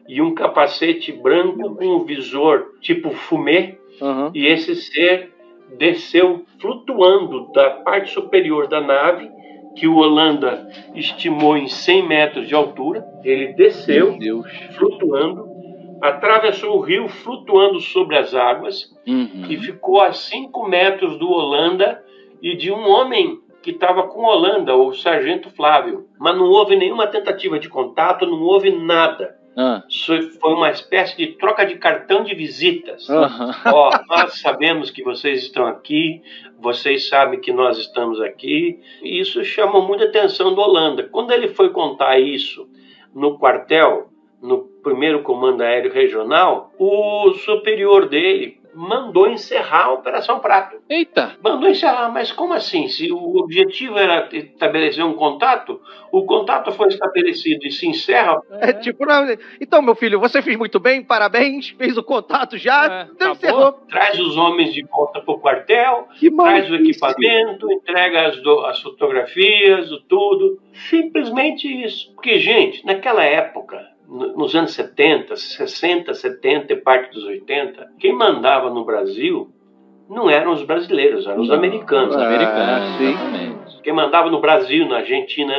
[SPEAKER 4] e um capacete branco com um visor tipo fumê,
[SPEAKER 2] Aham.
[SPEAKER 4] e esse ser desceu flutuando da parte superior da nave, que o Holanda estimou em 100 metros de altura. Ele desceu flutuando, atravessou o rio flutuando sobre as águas
[SPEAKER 1] Uhum.
[SPEAKER 4] e ficou a 5 metros do Holanda e de um homem que estava com Holanda, o Sargento Flávio. Mas não houve nenhuma tentativa de contato, não houve nada.
[SPEAKER 1] Ah.
[SPEAKER 4] Foi uma espécie de troca de cartão de visitas. Ó, nós sabemos que vocês estão aqui, vocês sabem que nós estamos aqui. E isso chamou muita atenção do Holanda. Quando ele foi contar isso no quartel, no primeiro comando aéreo regional, o superior dele mandou encerrar a Operação Prato.
[SPEAKER 1] Eita.
[SPEAKER 4] Mandou encerrar, mas como assim? Se o objetivo era estabelecer um contato, o contato foi estabelecido e se encerra,
[SPEAKER 2] É tipo, não, então, meu filho, você fez muito bem, parabéns, fez o contato já,
[SPEAKER 1] É,
[SPEAKER 2] então encerrou.
[SPEAKER 4] traz os homens de volta para o quartel,
[SPEAKER 2] Que
[SPEAKER 4] traz o equipamento, entrega as, do- as fotografias, o tudo. Simplesmente isso. Porque, gente, naquela época, nos anos 70, 60, 70 e parte dos 80, quem mandava no Brasil não eram os brasileiros, eram os americanos.
[SPEAKER 1] Os
[SPEAKER 2] Ah,
[SPEAKER 1] americanos,
[SPEAKER 2] sim.
[SPEAKER 1] exatamente.
[SPEAKER 4] Quem mandava no Brasil, na Argentina,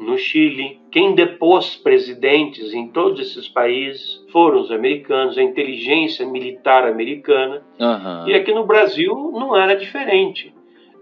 [SPEAKER 4] no Chile, quem depôs presidentes em todos esses países foram os americanos, a inteligência militar americana.
[SPEAKER 1] Aham.
[SPEAKER 4] E aqui no Brasil não era diferente.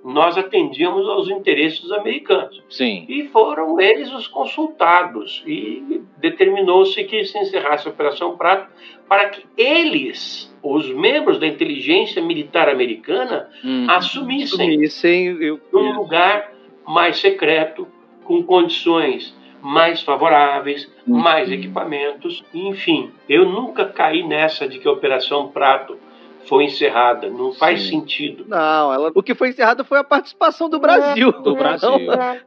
[SPEAKER 4] Nós atendíamos aos interesses dos americanos.
[SPEAKER 1] Sim.
[SPEAKER 4] E foram eles os consultados. E determinou-se que se encerrasse a Operação Prato para que eles, os membros da inteligência militar americana,
[SPEAKER 1] Uhum.
[SPEAKER 4] assumissem
[SPEAKER 2] Sumissem, eu...
[SPEAKER 4] num lugar mais secreto, com condições mais favoráveis, mais equipamentos, enfim. Eu nunca caí nessa de que a Operação Prato foi encerrada. Não faz
[SPEAKER 1] Sim.
[SPEAKER 4] sentido.
[SPEAKER 2] Não, ela... o que foi encerrado foi a participação do Brasil.
[SPEAKER 1] Do Brasil.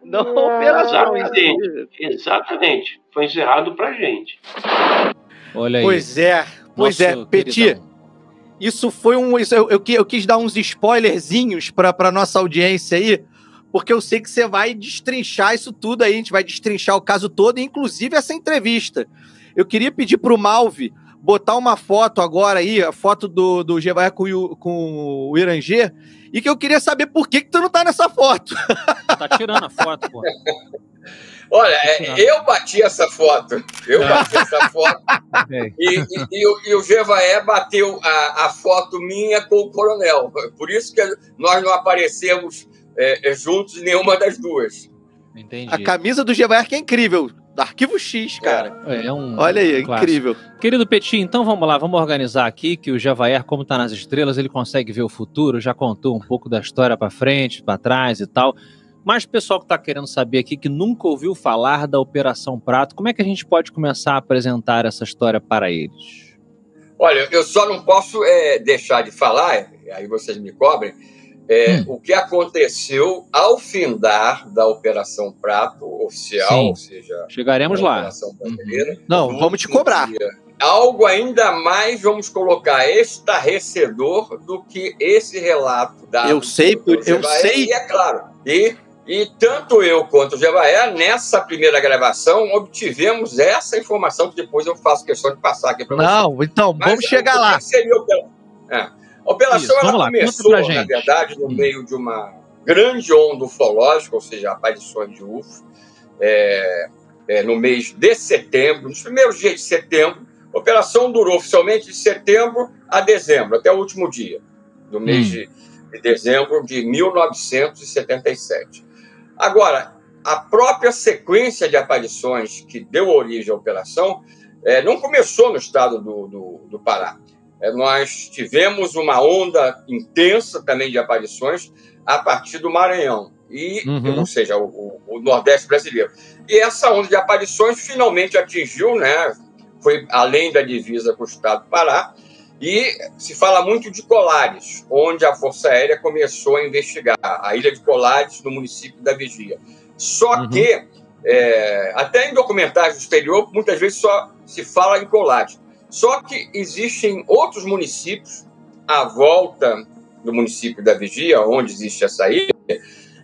[SPEAKER 2] Não, não a operação. si.
[SPEAKER 4] Exatamente. Foi encerrado pra gente.
[SPEAKER 1] Olha aí.
[SPEAKER 2] Pois é, pois
[SPEAKER 1] Nosso
[SPEAKER 2] é, Petit. Isso foi um. Isso, eu, eu, eu quis dar uns spoilerzinhos pra, pra nossa audiência aí, porque eu sei que você vai destrinchar isso tudo aí, a gente vai destrinchar o caso todo, inclusive essa entrevista. Eu queria pedir pro Malve botar uma foto agora aí, a foto do, do Gevaé com, o- com o Irangê, e que eu queria saber por que, que tu não tá nessa foto.
[SPEAKER 1] Tá tirando a foto, pô.
[SPEAKER 3] Olha, é, eu bati essa foto. Eu bati essa foto.
[SPEAKER 1] Ok.
[SPEAKER 3] E, e- e o- e o Gevaé bateu a, a foto minha com o coronel. Por isso que nós não aparecemos é, é, juntos em nenhuma das duas.
[SPEAKER 1] Entendi.
[SPEAKER 2] A camisa do Gevaé que é incrível. Arquivo X, cara.
[SPEAKER 1] É um
[SPEAKER 2] Olha aí, é
[SPEAKER 1] clássico.
[SPEAKER 2] incrível.
[SPEAKER 1] Querido Petit, então vamos lá, vamos organizar aqui que o Javaer, como tá nas estrelas, ele consegue ver o futuro, já contou um pouco da história pra frente, pra trás e tal. Mas o pessoal que tá querendo saber aqui, que nunca ouviu falar da Operação Prato, como é que a gente pode começar a apresentar essa história para eles?
[SPEAKER 3] Olha, eu só não posso é, deixar de falar, aí vocês me cobrem, é,
[SPEAKER 1] Hum.
[SPEAKER 3] o que aconteceu ao findar da Operação Prato oficial,
[SPEAKER 1] Sim.
[SPEAKER 3] ou seja,
[SPEAKER 1] Chegaremos lá.
[SPEAKER 3] Brasileira.
[SPEAKER 2] Não, vamos te cobrar.
[SPEAKER 3] dia. Algo ainda mais, vamos colocar, estarrecedor do que esse relato da
[SPEAKER 2] Eu sei,
[SPEAKER 3] do
[SPEAKER 2] eu sei.
[SPEAKER 3] E é claro, e, e tanto eu quanto o Jevaé, nessa primeira gravação, obtivemos essa informação que depois eu faço questão de passar aqui para vocês.
[SPEAKER 2] Não, então,
[SPEAKER 3] Mas
[SPEAKER 2] vamos chegar
[SPEAKER 3] o
[SPEAKER 2] lá.
[SPEAKER 3] seria operação? É. A operação
[SPEAKER 1] Isso,
[SPEAKER 3] ela começou, na
[SPEAKER 1] gente.
[SPEAKER 3] verdade, no meio de uma grande onda ufológica, ou seja, aparições de UFO, é, é, no mês de setembro, nos primeiros dias de setembro. A operação durou oficialmente de setembro a dezembro, até o último dia do mês
[SPEAKER 1] Hum.
[SPEAKER 3] de, de dezembro de 1977. Agora, a própria sequência de aparições que deu origem à operação é, não começou no estado do, do, do Pará. É, nós tivemos uma onda intensa também de aparições a partir do Maranhão, e,
[SPEAKER 2] Uhum.
[SPEAKER 3] ou seja, o, o- o Nordeste brasileiro. E essa onda de aparições finalmente atingiu, né, foi além da divisa com o estado do Pará, e se fala muito de Colares, onde a Força Aérea começou a investigar, a ilha de Colares, no município da Vigia. Só
[SPEAKER 2] Uhum.
[SPEAKER 3] que, é, até em documentários do exterior, muitas vezes só se fala em Colares. Só que existem outros municípios à volta do município da Vigia, onde existe essa ilha,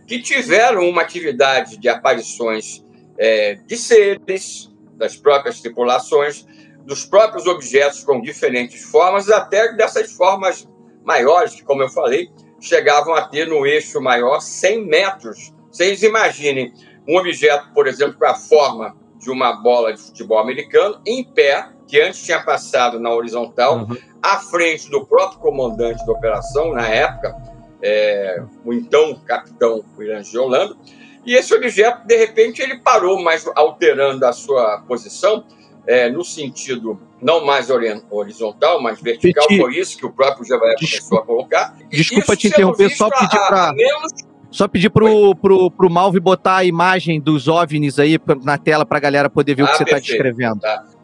[SPEAKER 3] que tiveram uma atividade de aparições é, de seres, das próprias tripulações, dos próprios objetos com diferentes formas, até dessas formas maiores, que, como eu falei, chegavam a ter no eixo maior 100 metros. Vocês imaginem um objeto, por exemplo, com a forma de uma bola de futebol americano, em pé, que antes tinha passado na horizontal,
[SPEAKER 2] Uhum.
[SPEAKER 3] à frente do próprio comandante da operação, na época, é, o então capitão William de Holanda, e esse objeto, de repente, ele parou, mas alterando a sua posição, é, no sentido não mais horizontal, mas vertical,
[SPEAKER 2] Petit,
[SPEAKER 3] foi isso que o próprio Jevaé começou a colocar.
[SPEAKER 2] Desculpa
[SPEAKER 3] Isso
[SPEAKER 2] te interromper, só pedir
[SPEAKER 3] a- a menos
[SPEAKER 2] Só pedir pro, pro, pro Malve botar a imagem dos OVNIs aí na tela pra galera poder ver o que
[SPEAKER 3] Ah,
[SPEAKER 2] você tá
[SPEAKER 3] perfeito.
[SPEAKER 2] descrevendo.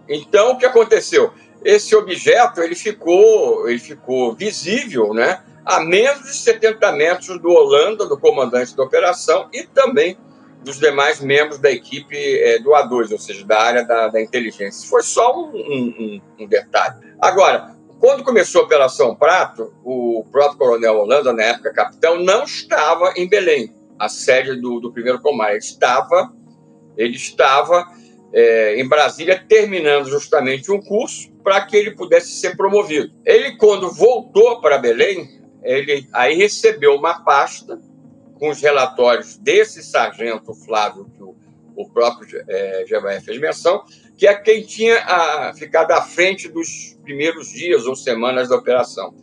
[SPEAKER 3] Então, o que aconteceu? Esse objeto ele ficou, ele ficou visível, né, a menos de 70 metros do Holanda, do comandante da operação, e também dos demais membros da equipe eh, do A2, ou seja, da área da, da inteligência. Foi só um, um- um- detalhe. Agora, quando começou a Operação Prato, o próprio coronel Holanda, na época capitão, não estava em Belém, a sede do, do primeiro comando. Ele estava, ele estava é, em Brasília, terminando justamente um curso para que ele pudesse ser promovido. Ele, quando voltou para Belém, ele aí recebeu uma pasta com os relatórios desse sargento Flávio, que o, o próprio é, Jevaé fez menção, que é quem tinha a, ficado à frente dos primeiros dias ou semanas da operação.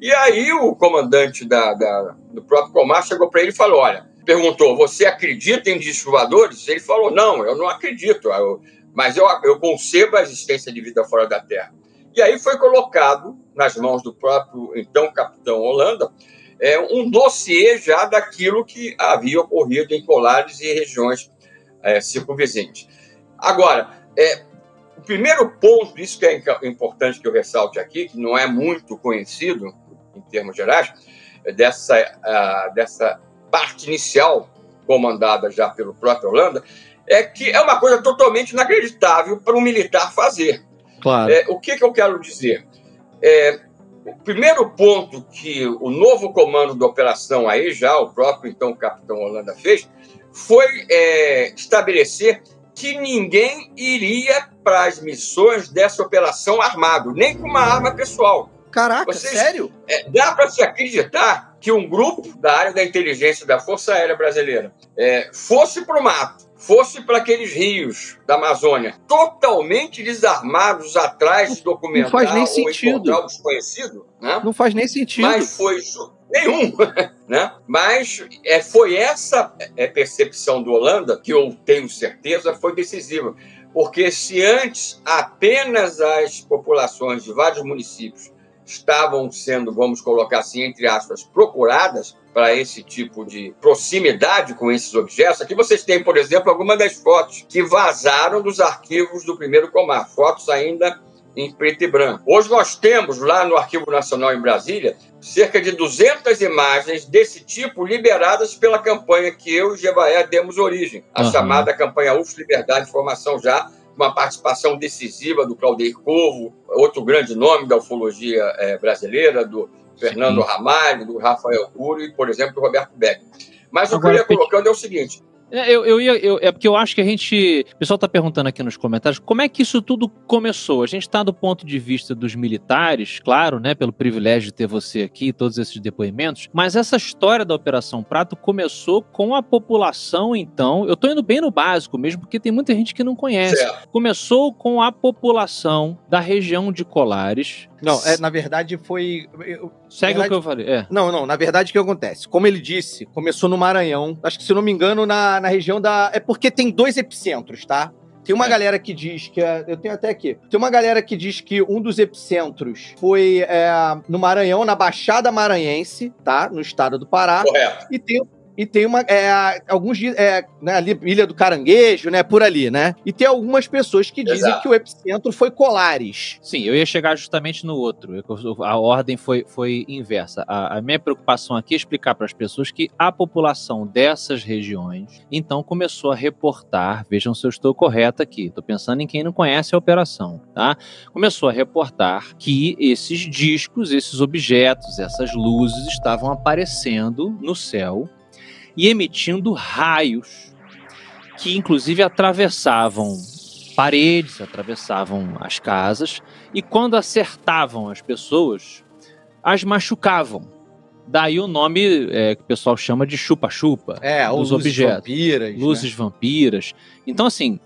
[SPEAKER 3] E aí o comandante da, da- do próprio Comar chegou para ele e falou, olha, perguntou, você acredita em discos voadores? Ele falou, não, eu não acredito, eu- mas eu, eu concebo a existência de vida fora da Terra. E aí foi colocado nas mãos do próprio, então, capitão Holanda, é, um dossiê já daquilo que havia ocorrido em Colares e regiões é, circunvizinhas. Agora, é, o primeiro ponto, isso que é importante que eu ressalte aqui, que não é muito conhecido em termos gerais, é dessa, ah, dessa parte inicial, comandada já pelo próprio Holanda, é que é uma coisa totalmente inacreditável para um militar fazer.
[SPEAKER 2] Claro.
[SPEAKER 3] É, o que, que eu quero dizer? É, o primeiro ponto que o novo comando da operação aí, já o próprio então capitão Holanda fez, foi é, estabelecer que ninguém iria para as missões dessa operação armado, nem com uma arma pessoal.
[SPEAKER 2] Caraca, Vocês, sério?
[SPEAKER 3] É, dá para se acreditar que um grupo da área da inteligência da Força Aérea Brasileira é, fosse para o mato, fosse para aqueles rios da Amazônia, totalmente desarmados atrás de documentar
[SPEAKER 2] não faz nem sentido.
[SPEAKER 3] o desconhecido, né?
[SPEAKER 2] Não faz nem sentido.
[SPEAKER 3] Mas foi nenhum, né? Mas é, foi essa é, percepção do Holanda que eu tenho certeza foi decisiva, porque se antes apenas as populações de vários municípios estavam sendo, vamos colocar assim, entre aspas, procuradas para esse tipo de proximidade com esses objetos. Aqui vocês têm, por exemplo, algumas das fotos que vazaram dos arquivos do primeiro Comar, fotos ainda em preto e branco. Hoje nós temos lá no Arquivo Nacional em Brasília cerca de 200 imagens desse tipo liberadas pela campanha que eu e Jevaé demos origem, a uhum. chamada campanha UF Liberdade e Informação já uma participação decisiva do Claudir Corvo, outro grande nome da ufologia é, brasileira, do Fernando Sim. Ramalho, do Rafael Cury e, por exemplo, do Roberto Beck. Mas o que eu ia colocando é o seguinte:
[SPEAKER 1] eu, eu ia, eu, é porque eu acho que a gente. O pessoal está perguntando aqui nos comentários como é que isso tudo começou. A gente está do ponto de vista dos militares, claro, né? Pelo privilégio de ter você aqui, todos esses depoimentos. Mas essa história da Operação Prato começou com a população, então. Eu estou indo bem no básico mesmo, porque tem muita gente que não conhece. Certo. Começou com a população da região de Colares,
[SPEAKER 2] não, é, na verdade foi.
[SPEAKER 1] Segue
[SPEAKER 2] verdade,
[SPEAKER 1] o que eu falei. É.
[SPEAKER 2] Não, não, na verdade o que acontece? Como ele disse, começou no Maranhão, acho que se não me engano, na, na região da. É porque tem dois epicentros, tá? Tem uma é. galera que diz que. É, eu tenho até aqui. Tem uma galera que diz que um dos epicentros foi é, no Maranhão, na Baixada Maranhense, tá? No estado do Pará.
[SPEAKER 3] Correto.
[SPEAKER 2] E tem e tem uma. É, alguns é, né, ali, Ilha do Caranguejo, né? Por ali, né? E tem algumas pessoas que dizem Exato. que o epicentro foi Colares.
[SPEAKER 1] Sim, eu ia chegar justamente no outro. A ordem foi, foi inversa. A, a minha preocupação aqui é explicar para as pessoas que a população dessas regiões então começou a reportar. Vejam se eu estou correto aqui. Estou pensando em quem não conhece a operação, tá? Começou a reportar que esses discos, esses objetos, essas luzes estavam aparecendo no céu e emitindo raios que, inclusive, atravessavam paredes, atravessavam as casas e, quando acertavam as pessoas, as machucavam. Daí o nome é, que o pessoal chama de chupa-chupa.
[SPEAKER 2] É,
[SPEAKER 1] os objetos. Vampiras, né? luzes né? vampiras. Então, assim,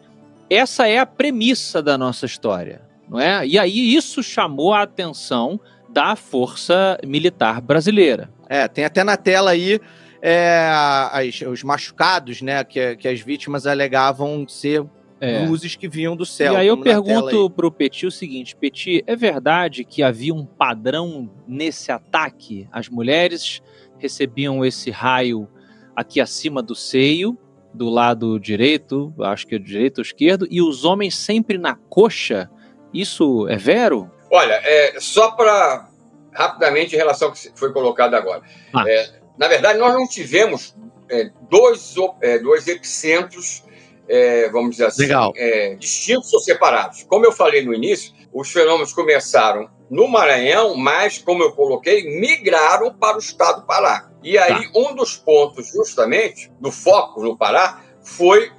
[SPEAKER 1] essa é a premissa da nossa história, não é? E aí isso chamou a atenção da Força Militar Brasileira.
[SPEAKER 2] É, tem até na tela aí é, as, os machucados, né, que, que as vítimas alegavam ser é. luzes que vinham do céu.
[SPEAKER 1] E aí eu pergunto para o Petit o seguinte: Petit, é verdade que havia um padrão nesse ataque? As mulheres recebiam esse raio aqui acima do seio, do lado direito, acho que é direito ou esquerdo, e os homens sempre na coxa? Isso é vero?
[SPEAKER 3] Olha, é, só para rapidamente em relação ao que foi colocado agora. Ah. É, na verdade, nós não tivemos é, dois, é, dois epicentros, é, vamos dizer assim, é, distintos ou separados. Como eu falei no início, os fenômenos começaram no Maranhão, mas, como eu coloquei, migraram para o estado do Pará. E aí, tá. um dos pontos, justamente, do foco no Pará foi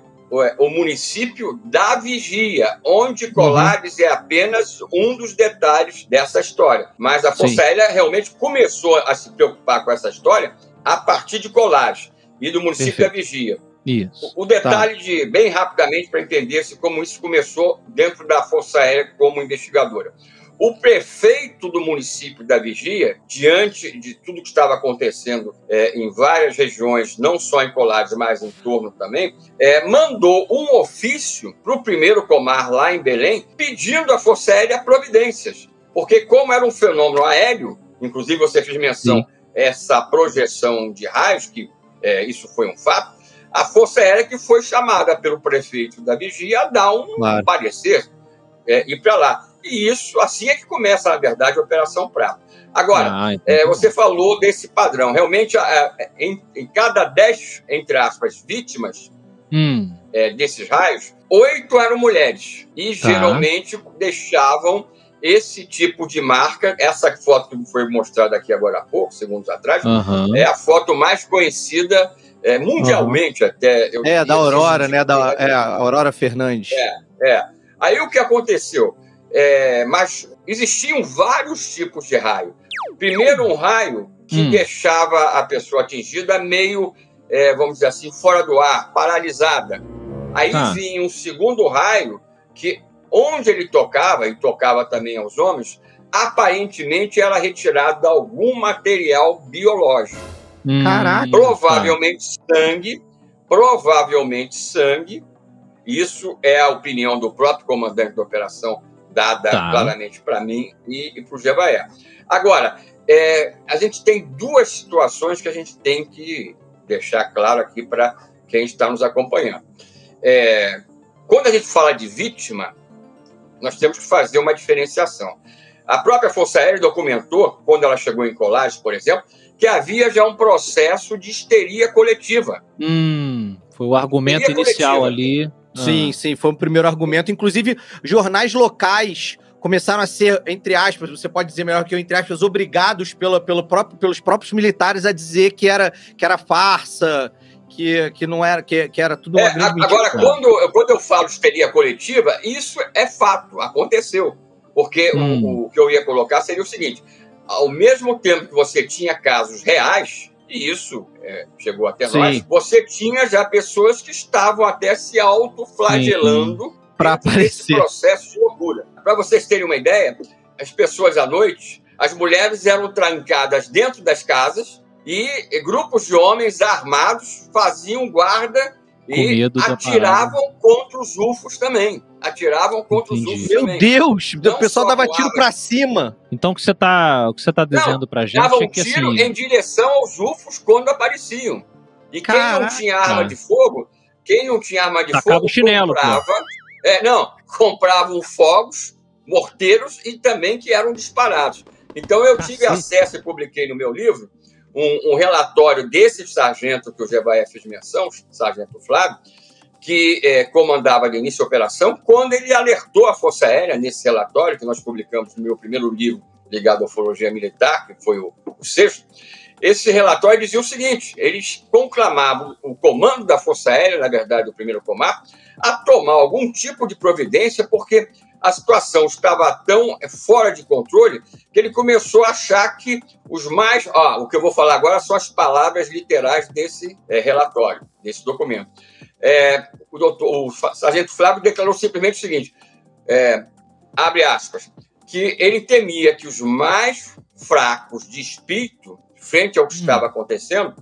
[SPEAKER 3] o município da Vigia, onde. Colares uhum. é apenas um dos detalhes dessa história. Mas a Força Sim. Aérea realmente começou a se preocupar com essa história a partir de Colares e do município Perfeito. da Vigia.
[SPEAKER 1] Isso.
[SPEAKER 3] O, detalhe tá. de, bem rapidamente, para entender-se como isso começou dentro da Força Aérea como investigadora. O prefeito do município da Vigia, diante de tudo que estava acontecendo é, em várias regiões, não só em Colares, mas em torno também, é, mandou um ofício para o primeiro comar lá em Belém, pedindo à Força Aérea providências. Porque, como era um fenômeno aéreo, inclusive você fez menção Sim. essa projeção de raios, que é, isso foi um fato, a Força Aérea que foi chamada pelo prefeito da Vigia a dar um claro. parecer é, ir para lá. E isso, assim é que começa, na verdade, a Operação Prato. Agora, ah, é, você falou desse padrão. Realmente, é, em, em, cada dez, entre aspas, vítimas hum. é, desses raios, oito eram mulheres. E tá. geralmente deixavam esse tipo de marca. Essa foto que foi mostrada aqui agora há pouco, segundos atrás,
[SPEAKER 1] Aham.
[SPEAKER 3] é a foto mais conhecida é, mundialmente até. eu
[SPEAKER 2] É, da Aurora,
[SPEAKER 3] assim,
[SPEAKER 2] né? Da, é, a Aurora Fernandes.
[SPEAKER 3] É. Aí o que aconteceu? É, mas existiam vários tipos de raio. Primeiro, um raio que
[SPEAKER 1] Hum.
[SPEAKER 3] deixava a pessoa atingida meio, é, vamos dizer assim, fora do ar, paralisada. Aí
[SPEAKER 1] Tá.
[SPEAKER 3] vinha um segundo raio que, onde ele tocava, e tocava também aos homens, aparentemente era retirado de algum material biológico.
[SPEAKER 1] Hum,
[SPEAKER 2] Caraca.
[SPEAKER 3] Provavelmente sangue, provavelmente sangue. Isso é a opinião do próprio comandante da operação, dada
[SPEAKER 1] Tá.
[SPEAKER 3] claramente para mim e, e para o Jebaé. Agora, é, a gente tem duas situações que a gente tem que deixar claro aqui para quem está nos acompanhando. É, quando a gente fala de vítima, nós temos que fazer uma diferenciação. A própria Força Aérea documentou, quando ela chegou em Colagem, por exemplo, que havia já um processo de histeria coletiva.
[SPEAKER 1] Hum, foi o argumento
[SPEAKER 3] Teoria
[SPEAKER 1] inicial
[SPEAKER 3] coletiva.
[SPEAKER 1] ali.
[SPEAKER 2] Sim,
[SPEAKER 1] Ah.
[SPEAKER 2] sim, foi o primeiro argumento. Inclusive, jornais locais começaram a ser, entre aspas, você pode dizer melhor que eu, entre aspas, obrigados pela, pelo próprio, pelos próprios militares a dizer que era, que era farsa, que, que não era, que, que era tudo uma
[SPEAKER 3] É,
[SPEAKER 2] mentira.
[SPEAKER 3] agora, quando, eu- quando eu falo histeria coletiva, isso é fato, aconteceu. Porque o-
[SPEAKER 1] Hum.
[SPEAKER 3] o, que eu ia colocar seria o seguinte: ao mesmo tempo que você tinha casos reais, e isso é, chegou até
[SPEAKER 2] Sim.
[SPEAKER 3] nós, você tinha já pessoas que estavam até se autoflagelando desse
[SPEAKER 2] aparecer.
[SPEAKER 3] processo de loucura. Para vocês terem uma ideia, as pessoas à noite, as mulheres eram trancadas dentro das casas e grupos de homens armados faziam guarda e
[SPEAKER 1] medo da
[SPEAKER 3] atiravam contra os UFOs também. Atiravam contra
[SPEAKER 1] Entendi.
[SPEAKER 3] os UFOs
[SPEAKER 2] Meu
[SPEAKER 3] também.
[SPEAKER 2] Deus,
[SPEAKER 3] Não
[SPEAKER 2] o pessoal dava
[SPEAKER 3] voava.
[SPEAKER 2] tiro pra cima.
[SPEAKER 1] Então o que você tá, o que você tá dizendo pra gente
[SPEAKER 3] Davam
[SPEAKER 1] é que
[SPEAKER 3] tiro
[SPEAKER 1] assim,
[SPEAKER 3] em direção aos UFOs quando apareciam. E quem
[SPEAKER 2] Caraca.
[SPEAKER 3] não tinha arma de fogo, quem não tinha arma de
[SPEAKER 1] Tacava
[SPEAKER 3] fogo,
[SPEAKER 1] chinelo,
[SPEAKER 3] comprava. É, não, compravam fogos, morteiros e também que eram disparados. Então eu tive
[SPEAKER 2] Cacete.
[SPEAKER 3] acesso e publiquei no meu livro um, um relatório desse sargento que o Jebaé fez menção, sargento Flávio, que eh, comandava de início a operação, quando ele alertou a Força Aérea nesse relatório que nós publicamos no meu primeiro livro ligado à ufologia militar, que foi o, o sexto, esse relatório dizia o seguinte: eles conclamavam o comando da Força Aérea, na verdade, o primeiro comar, a tomar algum tipo de providência, porque a situação estava tão fora de controle que ele começou a achar que os mais. Ó, o que eu vou falar agora são as palavras literais desse eh, relatório, desse documento. É, o, doutor, o sargento Flávio declarou simplesmente o seguinte: é, abre aspas, que ele temia que os mais fracos de espírito, frente ao que
[SPEAKER 1] Hum.
[SPEAKER 3] estava acontecendo,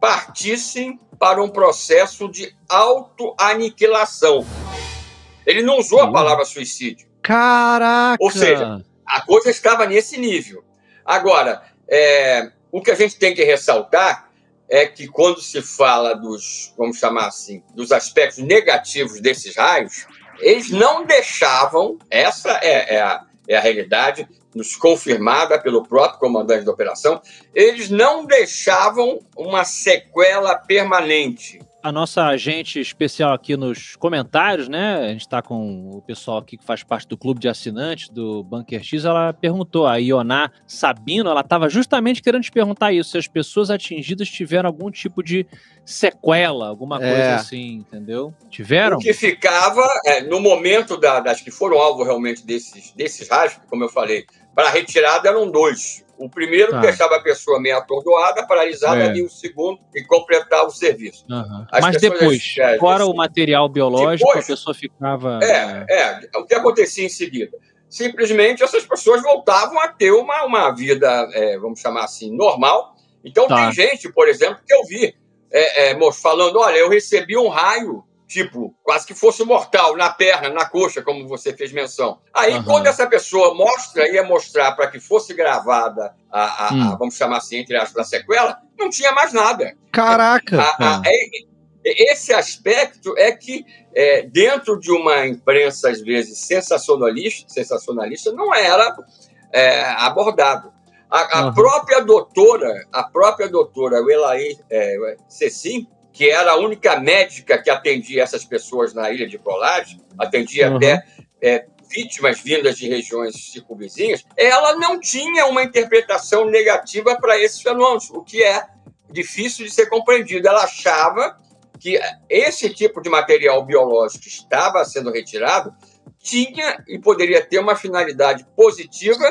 [SPEAKER 3] partissem para um processo de autoaniquilação. Ele não usou a palavra suicídio.
[SPEAKER 2] Caraca!
[SPEAKER 3] Ou seja, a coisa estava nesse nível. Agora, é, o que a gente tem que ressaltar é que quando se fala dos, vamos chamar assim, dos aspectos negativos desses raios, eles não deixavam, essa é, é a, é a realidade, nos confirmada pelo próprio comandante da operação, eles não deixavam uma sequela permanente.
[SPEAKER 1] A nossa agente especial aqui nos comentários, né? A gente tá com o pessoal aqui que faz parte do clube de assinantes do Bunker X. Ela perguntou, a Ioná Sabino, ela estava justamente querendo te perguntar isso: se as pessoas atingidas tiveram algum tipo de sequela, alguma
[SPEAKER 2] É.
[SPEAKER 1] coisa assim, entendeu? Tiveram?
[SPEAKER 3] O que ficava, é, no momento da- das que foram alvo realmente desses, desses raios, como eu falei, para a retirada eram dois. O primeiro
[SPEAKER 1] Tá.
[SPEAKER 3] deixava a pessoa meio atordoada, paralisada,
[SPEAKER 1] É.
[SPEAKER 3] e o segundo e completava o serviço. As
[SPEAKER 1] Mas depois,
[SPEAKER 3] é,
[SPEAKER 1] fora
[SPEAKER 3] assim,
[SPEAKER 1] o material biológico,
[SPEAKER 3] depois-
[SPEAKER 1] a pessoa ficava.
[SPEAKER 3] É, é, o que acontecia em seguida? Simplesmente essas pessoas voltavam a ter uma, uma vida, é, vamos chamar assim, normal. Então
[SPEAKER 1] Tá.
[SPEAKER 3] tem gente, por exemplo, que eu vi é, é, moço, falando: olha, eu recebi um raio, tipo, quase que fosse mortal, na perna, na coxa, como você fez menção. Aí,
[SPEAKER 1] Aham.
[SPEAKER 3] quando essa pessoa mostra, ia mostrar para que fosse gravada a, a- a,
[SPEAKER 1] Hum.
[SPEAKER 3] vamos chamar assim, entre aspas, a sequela, não tinha mais nada.
[SPEAKER 2] Caraca!
[SPEAKER 3] A- a- é- esse aspecto é que, é, dentro de uma imprensa, às vezes, sensacionalista, sensacionalista não era é, abordado. A, a
[SPEAKER 1] Uhum.
[SPEAKER 3] própria doutora, a própria doutora Elaí é, Cecim, que era a única médica que atendia essas pessoas na ilha de Colares, atendia
[SPEAKER 1] Uhum.
[SPEAKER 3] até é, vítimas vindas de regiões circunvizinhas, ela não tinha uma interpretação negativa para esses fenômenos, o que é difícil de ser compreendido. Ela achava que esse tipo de material biológico que estava sendo retirado tinha e poderia ter uma finalidade positiva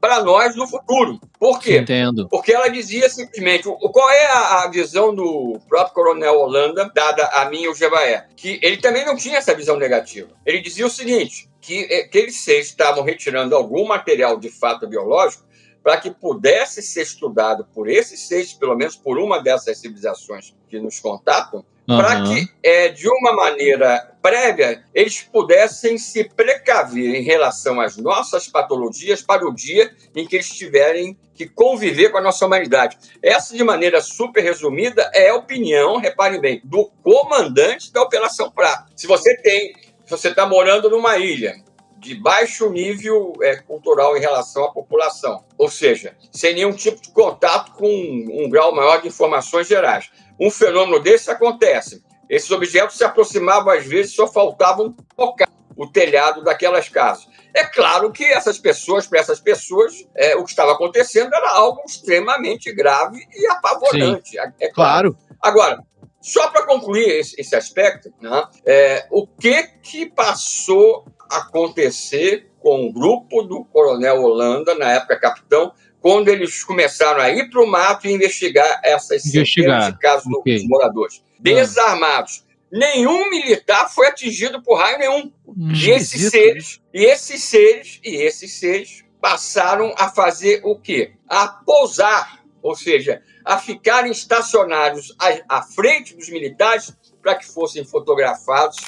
[SPEAKER 3] para nós no futuro. Por quê?
[SPEAKER 1] Entendo.
[SPEAKER 3] Porque ela dizia simplesmente, qual é a, visão do próprio coronel Holanda, dada a mim e o Jevaé? Que ele também não tinha essa visão negativa. Ele dizia o seguinte, que aqueles seis estavam retirando algum material de fato biológico para que pudesse ser estudado por esses seis, pelo menos por uma dessas civilizações que nos contatam, uhum. para que, é, de uma maneira prévia, eles pudessem se precaver em relação às nossas patologias para o dia em que eles tiverem que conviver com a nossa humanidade. Essa, de maneira super resumida, é a opinião, reparem bem, do comandante da Operação Prato. Se você tem, se você está morando numa ilha de baixo nível é, cultural em relação à população, ou seja, sem nenhum tipo de contato com um, um grau maior de informações gerais um fenômeno desse acontece. Esses objetos se aproximavam, às vezes, só faltavam tocar o telhado daquelas casas. É claro que essas pessoas, para essas pessoas, é, o que estava acontecendo era algo extremamente grave e apavorante. Sim,
[SPEAKER 2] é, é claro. claro.
[SPEAKER 3] Agora, só para concluir esse, esse aspecto, né, é, o que, que passou a acontecer com o grupo do Coronel Holanda, na época capitão, quando eles começaram a ir para o mato e investigar essas investigar. de casos okay. dos moradores. Ah. Desarmados. Nenhum militar foi atingido por raio nenhum. Hum, e esses seres, e esses seres, e esses seres passaram a fazer o quê? A pousar, ou seja, a ficarem estacionados à, à frente dos militares para que fossem fotografados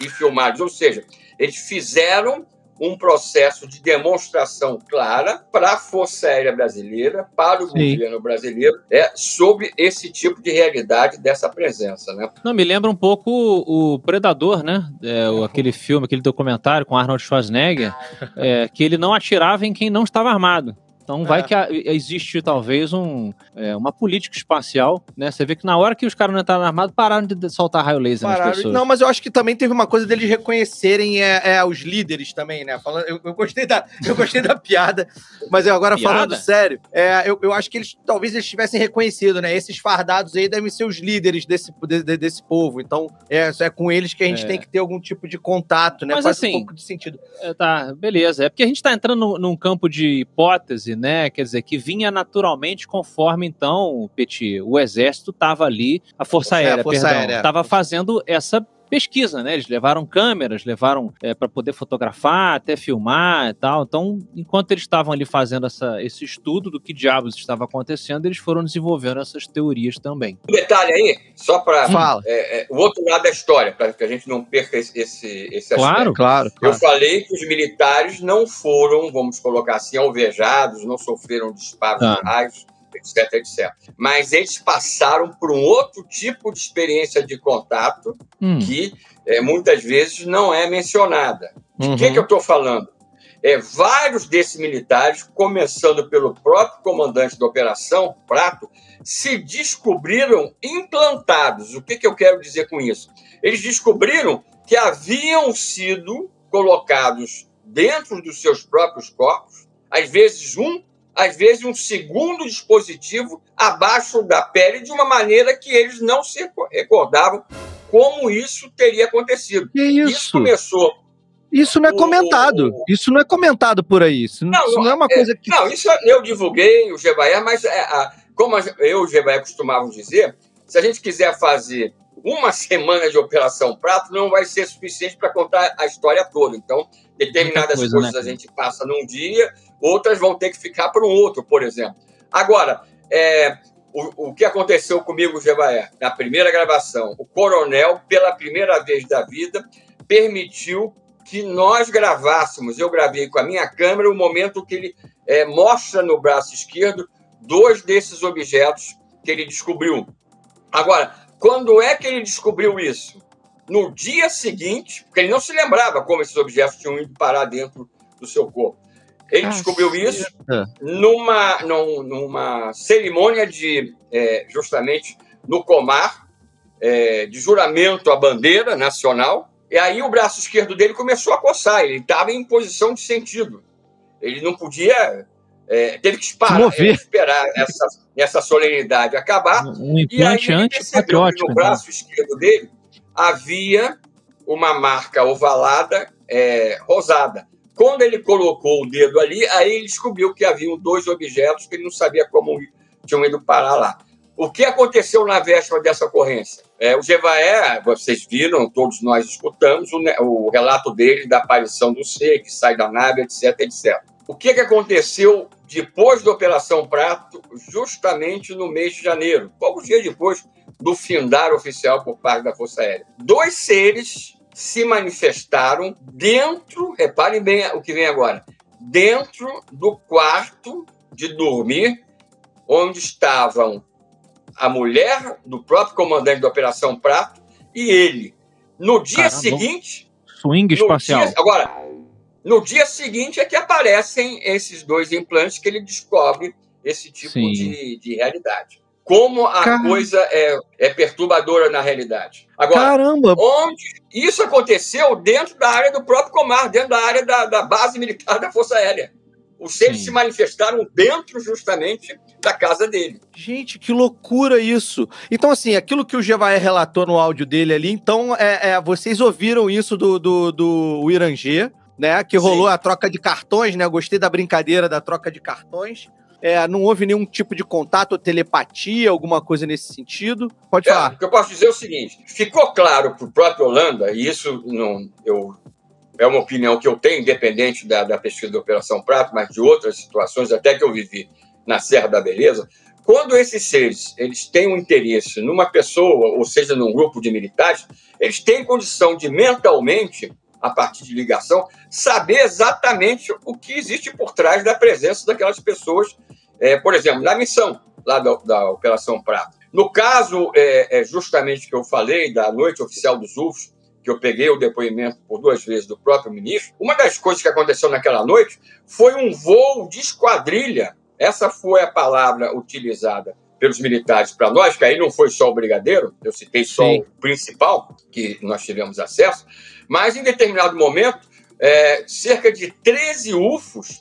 [SPEAKER 3] e filmados. Ou seja, eles fizeram um processo de demonstração clara para a Força Aérea Brasileira, para o Sim. governo brasileiro, é, sobre esse tipo de realidade dessa presença. Né?
[SPEAKER 1] Não, me lembra um pouco o Predador, né? É, o, aquele filme, aquele documentário com Arnold Schwarzenegger, é, que ele não atirava em quem não estava armado. Então vai é. que existe talvez um, é, uma política espacial, né? Você vê que na hora que os caras não entraram armados, pararam de soltar raio laser pararam. nas pessoas.
[SPEAKER 2] Não, mas eu acho que também teve uma coisa deles reconhecerem é, é os líderes também, né? Falando, eu, eu, gostei da, eu gostei da piada, mas eu agora piada? falando sério, é, eu, eu acho que eles talvez eles tivessem reconhecido, né? Esses fardados aí devem ser os líderes desse, de, desse povo. Então é, é com eles que a gente é. tem que ter algum tipo de contato, né?
[SPEAKER 1] Mas Faz assim,
[SPEAKER 2] um pouco de sentido.
[SPEAKER 1] É, tá, beleza. É porque a gente tá entrando num, num campo de hipótese né? Quer dizer, que vinha naturalmente conforme, então, Petit, o exército estava ali, a Força Aérea, a Força perdão, estava fazendo essa pesquisa, né? Eles levaram câmeras, levaram é, para poder fotografar, até filmar e tal. Então, enquanto eles estavam ali fazendo essa, esse estudo do que diabos estava acontecendo, eles foram desenvolvendo essas teorias também.
[SPEAKER 3] Um detalhe aí, só para é, é, o outro lado da história, para que a gente não perca esse, esse, esse
[SPEAKER 1] claro, aspecto. Claro,
[SPEAKER 3] claro. Eu falei que os militares não foram, vamos colocar assim, alvejados, não sofreram disparos ah. de raios etc, etc. Mas eles passaram por um outro tipo de experiência de contato hum. que é, muitas vezes não é mencionada. De uhum. que, que eu estou falando? É, vários desses militares, começando pelo próprio comandante da operação, Prato, se descobriram implantados. O que, que eu quero dizer com isso? Eles descobriram que haviam sido colocados dentro dos seus próprios corpos, às vezes um às vezes, um segundo dispositivo abaixo da pele de uma maneira que eles não se recordavam como isso teria acontecido.
[SPEAKER 2] Que isso?
[SPEAKER 3] Isso começou.
[SPEAKER 2] Isso não é comentado. O... Isso não é comentado por aí. Isso não, isso não é uma é, coisa que.
[SPEAKER 3] Não, isso eu divulguei, o Gebaé, mas é, a, como eu e o Gebaé costumavam dizer, se a gente quiser fazer uma semana de Operação Prato, não vai ser suficiente para contar a história toda. Então, determinadas coisa, coisas né? a gente passa num dia, outras vão ter que ficar para um outro, por exemplo. Agora, é, o, o que aconteceu comigo, Gebaé, na primeira gravação, o coronel, pela primeira vez da vida, permitiu que nós gravássemos, eu gravei com a minha câmera, o momento que ele é, mostra no braço esquerdo dois desses objetos que ele descobriu. Agora, quando é que ele descobriu isso? No dia seguinte, porque ele não se lembrava como esses objetos tinham ido parar dentro do seu corpo. Ele ah, descobriu isso numa, numa cerimônia de, é, justamente, no Comar, é, de juramento à bandeira nacional. E aí o braço esquerdo dele começou a coçar, ele estava em posição de sentido. Ele não podia. É, teve que parar, é, esperar essa, essa solenidade acabar.
[SPEAKER 1] Um implante antipatriótico.
[SPEAKER 3] No braço esquerdo dele havia uma marca ovalada é, rosada. Quando ele colocou o dedo ali, aí ele descobriu que haviam dois objetos que ele não sabia como tinham ido parar lá. O que aconteceu na véspera dessa ocorrência? É, o Jevaé, vocês viram, todos nós escutamos o, o, relato dele da aparição do ser, que sai da nave, etc, etc. O que, que aconteceu depois da Operação Prato, justamente no mês de janeiro, poucos dias depois do findar oficial por parte da Força Aérea? Dois seres se manifestaram dentro, reparem bem o que vem agora, dentro do quarto de dormir, onde estavam a mulher do próprio comandante da Operação Prato e ele. No dia Caramba. seguinte.
[SPEAKER 1] Swing espacial.
[SPEAKER 3] Dia, agora, no dia seguinte é que aparecem esses dois implantes que ele descobre esse tipo de, de realidade. Como a Caramba. coisa é, é perturbadora na realidade. Agora,
[SPEAKER 1] Caramba!
[SPEAKER 3] Onde isso aconteceu dentro da área do próprio Comar, dentro da área da, da base militar da Força Aérea. Os seres Sim. se manifestaram dentro justamente da casa dele.
[SPEAKER 2] Gente, que loucura isso. Então, assim, aquilo que o Jevaé relatou no áudio dele ali, então, é, é vocês ouviram isso do, do, do Irangê, né? Que rolou Sim. a troca de cartões, né? Eu gostei da brincadeira da troca de cartões. É, não houve nenhum tipo de contato telepatia, alguma coisa nesse sentido? Pode é, falar.
[SPEAKER 3] O que eu posso dizer é o seguinte: ficou claro para o próprio Holanda, e isso não, eu é uma opinião que eu tenho, independente da, da pesquisa da Operação Prato, mas de outras situações, até que eu vivi na Serra da Beleza, quando esses seres eles têm um interesse numa pessoa, ou seja, num grupo de militares, eles têm condição de mentalmente, a partir de ligação, saber exatamente o que existe por trás da presença daquelas pessoas, é, por exemplo, na missão lá da, da Operação Prato. No caso, é, é justamente que eu falei da noite oficial dos UFOs, que eu peguei o depoimento por duas vezes do próprio ministro, uma das coisas que aconteceu naquela noite foi um voo de esquadrilha. Essa foi a palavra utilizada pelos militares para nós, que aí não foi só o brigadeiro, eu citei só Sim. o principal, que nós tivemos acesso, mas em determinado momento, é, cerca de 13 UFOs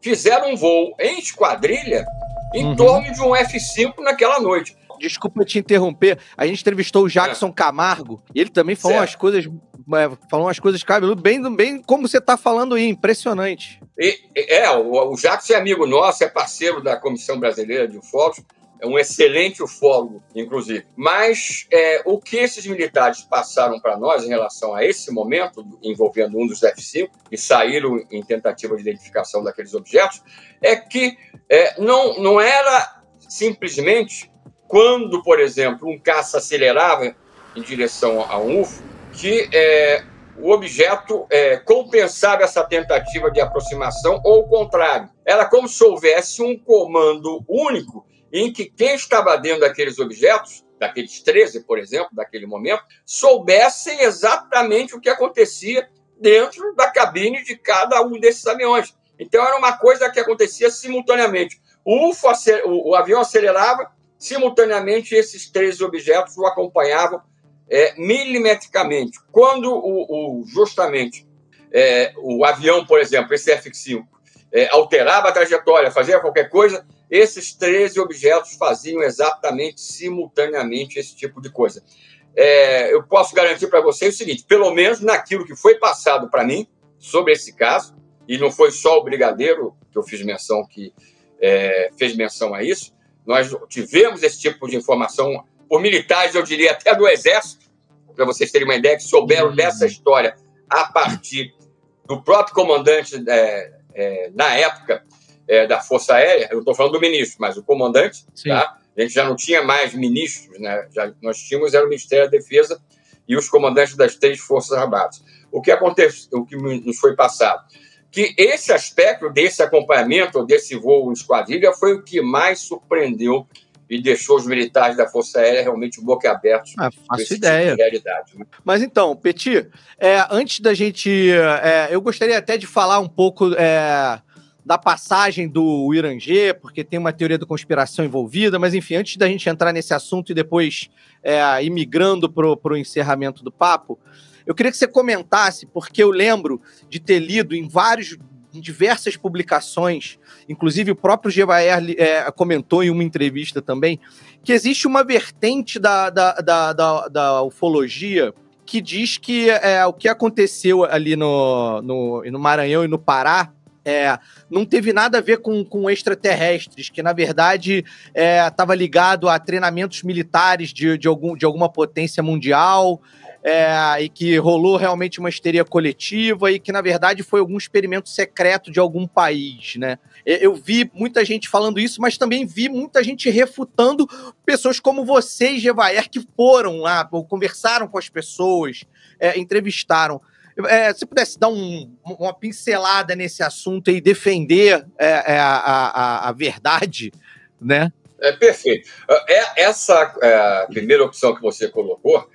[SPEAKER 3] fizeram um voo em esquadrilha em uhum. torno de um F-5 naquela noite.
[SPEAKER 2] Desculpa te interromper. A gente entrevistou o Jackson é. Camargo e ele também falou certo. umas coisas. É, falou umas coisas cabeludas, bem, bem como você está falando aí, impressionante.
[SPEAKER 3] E, é, o, o Jackson é amigo nosso, é parceiro da Comissão Brasileira de Ufólogos, é um excelente ufólogo, inclusive. Mas é, o que esses militares passaram para nós em relação a esse momento, envolvendo um dos F-5, que saíram em tentativa de identificação daqueles objetos, é que é, não, não era simplesmente quando, por exemplo, um caça acelerava em direção a um UFO, que é, o objeto é, compensava essa tentativa de aproximação ou o contrário. Era como se houvesse um comando único em que quem estava dentro daqueles objetos, daqueles 13, por exemplo, daquele momento, soubessem exatamente o que acontecia dentro da cabine de cada um desses aviões. Então era uma coisa que acontecia simultaneamente. O, UFO, o, avião acelerava, Simultaneamente, esses três objetos o acompanhavam é, milimetricamente. Quando o, o justamente é, o avião, por exemplo, esse F-5, é, alterava a trajetória, fazia qualquer coisa, esses 13 objetos faziam exatamente simultaneamente esse tipo de coisa. É, eu posso garantir para vocês o seguinte: pelo menos naquilo que foi passado para mim sobre esse caso, e não foi só o brigadeiro que eu fiz menção que é, fez menção a isso, nós tivemos esse tipo de informação por militares, eu diria até do Exército, para vocês terem uma ideia, que souberam uhum. dessa história a partir do próprio comandante é, é, na época é, da Força Aérea. Eu estou falando do ministro, mas o comandante, tá? A gente já não tinha mais ministros, né? Já, nós tínhamos era o Ministério da Defesa e os comandantes das três Forças Armadas. O que aconteceu, o que nos foi passado? que esse aspecto desse acompanhamento, desse voo em esquadrilha, foi o que mais surpreendeu e deixou os militares da Força Aérea realmente boquiabertos.
[SPEAKER 2] Ah, faço ideia. Tipo realidade, né? Mas então, Petit, é, antes da gente. É, eu gostaria até de falar um pouco é, da passagem do Irangê, porque tem uma teoria da conspiração envolvida, mas enfim, antes da gente entrar nesse assunto e depois é, ir migrando para o encerramento do papo. Eu queria que você comentasse, porque eu lembro de ter lido em vários em diversas publicações, inclusive o próprio Gevaer é, comentou em uma entrevista também, que existe uma vertente da, da, da, da, da ufologia que diz que é, o que aconteceu ali no, no, no Maranhão e no Pará é, não teve nada a ver com, com extraterrestres, que na verdade estava é, ligado a treinamentos militares de, de, algum, de alguma potência mundial, é, e que rolou realmente uma histeria coletiva e que, na verdade, foi algum experimento secreto de algum país, né? Eu vi muita gente falando isso, mas também vi muita gente refutando pessoas como vocês, Gevaer, que foram lá, conversaram com as pessoas, é, entrevistaram. É, se pudesse dar um, uma pincelada nesse assunto e defender é, é, a, a, a, verdade, né?
[SPEAKER 3] É perfeito. É, essa é, primeira opção que você colocou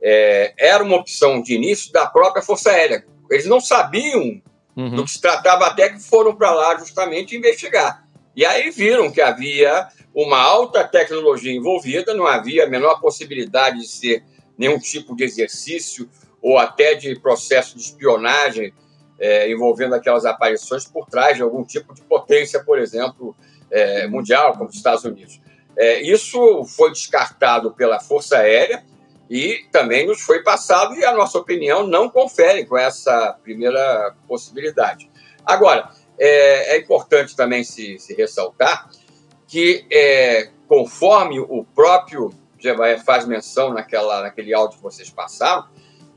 [SPEAKER 3] é, era uma opção de início da própria Força Aérea. Eles não sabiam uhum. do que se tratava até que foram para lá justamente investigar. E aí viram que havia uma alta tecnologia envolvida, não havia a menor possibilidade de ser nenhum tipo de exercício ou até de processo de espionagem é, envolvendo aquelas aparições por trás de algum tipo de potência, por exemplo, é, mundial, como os Estados Unidos. É, isso foi descartado pela Força Aérea e também nos foi passado, e a nossa opinião não confere com essa primeira possibilidade. Agora, é, é importante também se, se ressaltar que, é, conforme o próprio Jebaé faz menção naquela, naquele áudio que vocês passaram,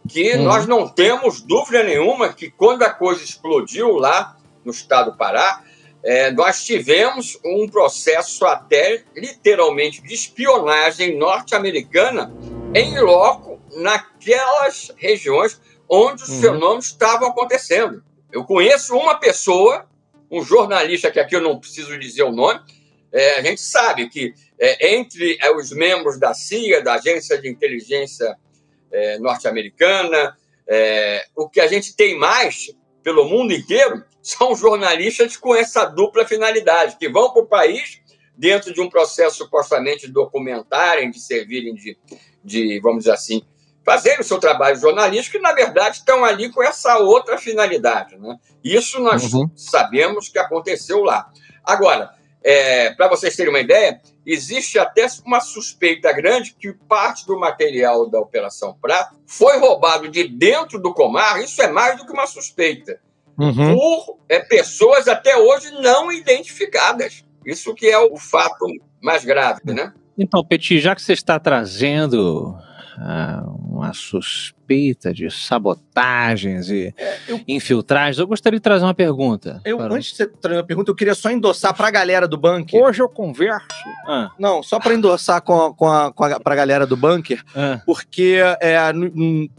[SPEAKER 3] que uhum. nós não temos dúvida nenhuma que quando a coisa explodiu lá no estado do Pará, é, nós tivemos um processo até literalmente de espionagem norte-americana em loco naquelas regiões onde os uhum. fenômenos estavam acontecendo. Eu conheço uma pessoa, um jornalista que aqui eu não preciso dizer o nome, é, a gente sabe que é, entre é, os membros da CIA, da Agência de Inteligência é, Norte-Americana, é, o que a gente tem mais pelo mundo inteiro são jornalistas com essa dupla finalidade, que vão para o país dentro de um processo supostamente documentário, de servirem de de, vamos dizer assim, fazerem o seu trabalho jornalístico e, na verdade, estão ali com essa outra finalidade. Né? Isso nós uhum. sabemos que aconteceu lá. Agora, é, para vocês terem uma ideia, existe até uma suspeita grande que parte do material da Operação Prato foi roubado de dentro do Comar, isso é mais do que uma suspeita, uhum. por é, pessoas até hoje não identificadas. Isso que é o fato mais grave, né?
[SPEAKER 1] Então, Petit, já que você está trazendo ah, uma suspeita de sabotagens e é, eu, infiltragens, eu gostaria de trazer uma pergunta.
[SPEAKER 2] Eu, para... Antes de você trazer uma pergunta, eu queria só endossar para a galera do bunker.
[SPEAKER 1] Hoje eu converso.
[SPEAKER 2] Ah. Não, só para endossar com, com a, com a, para a galera do bunker, ah. porque é,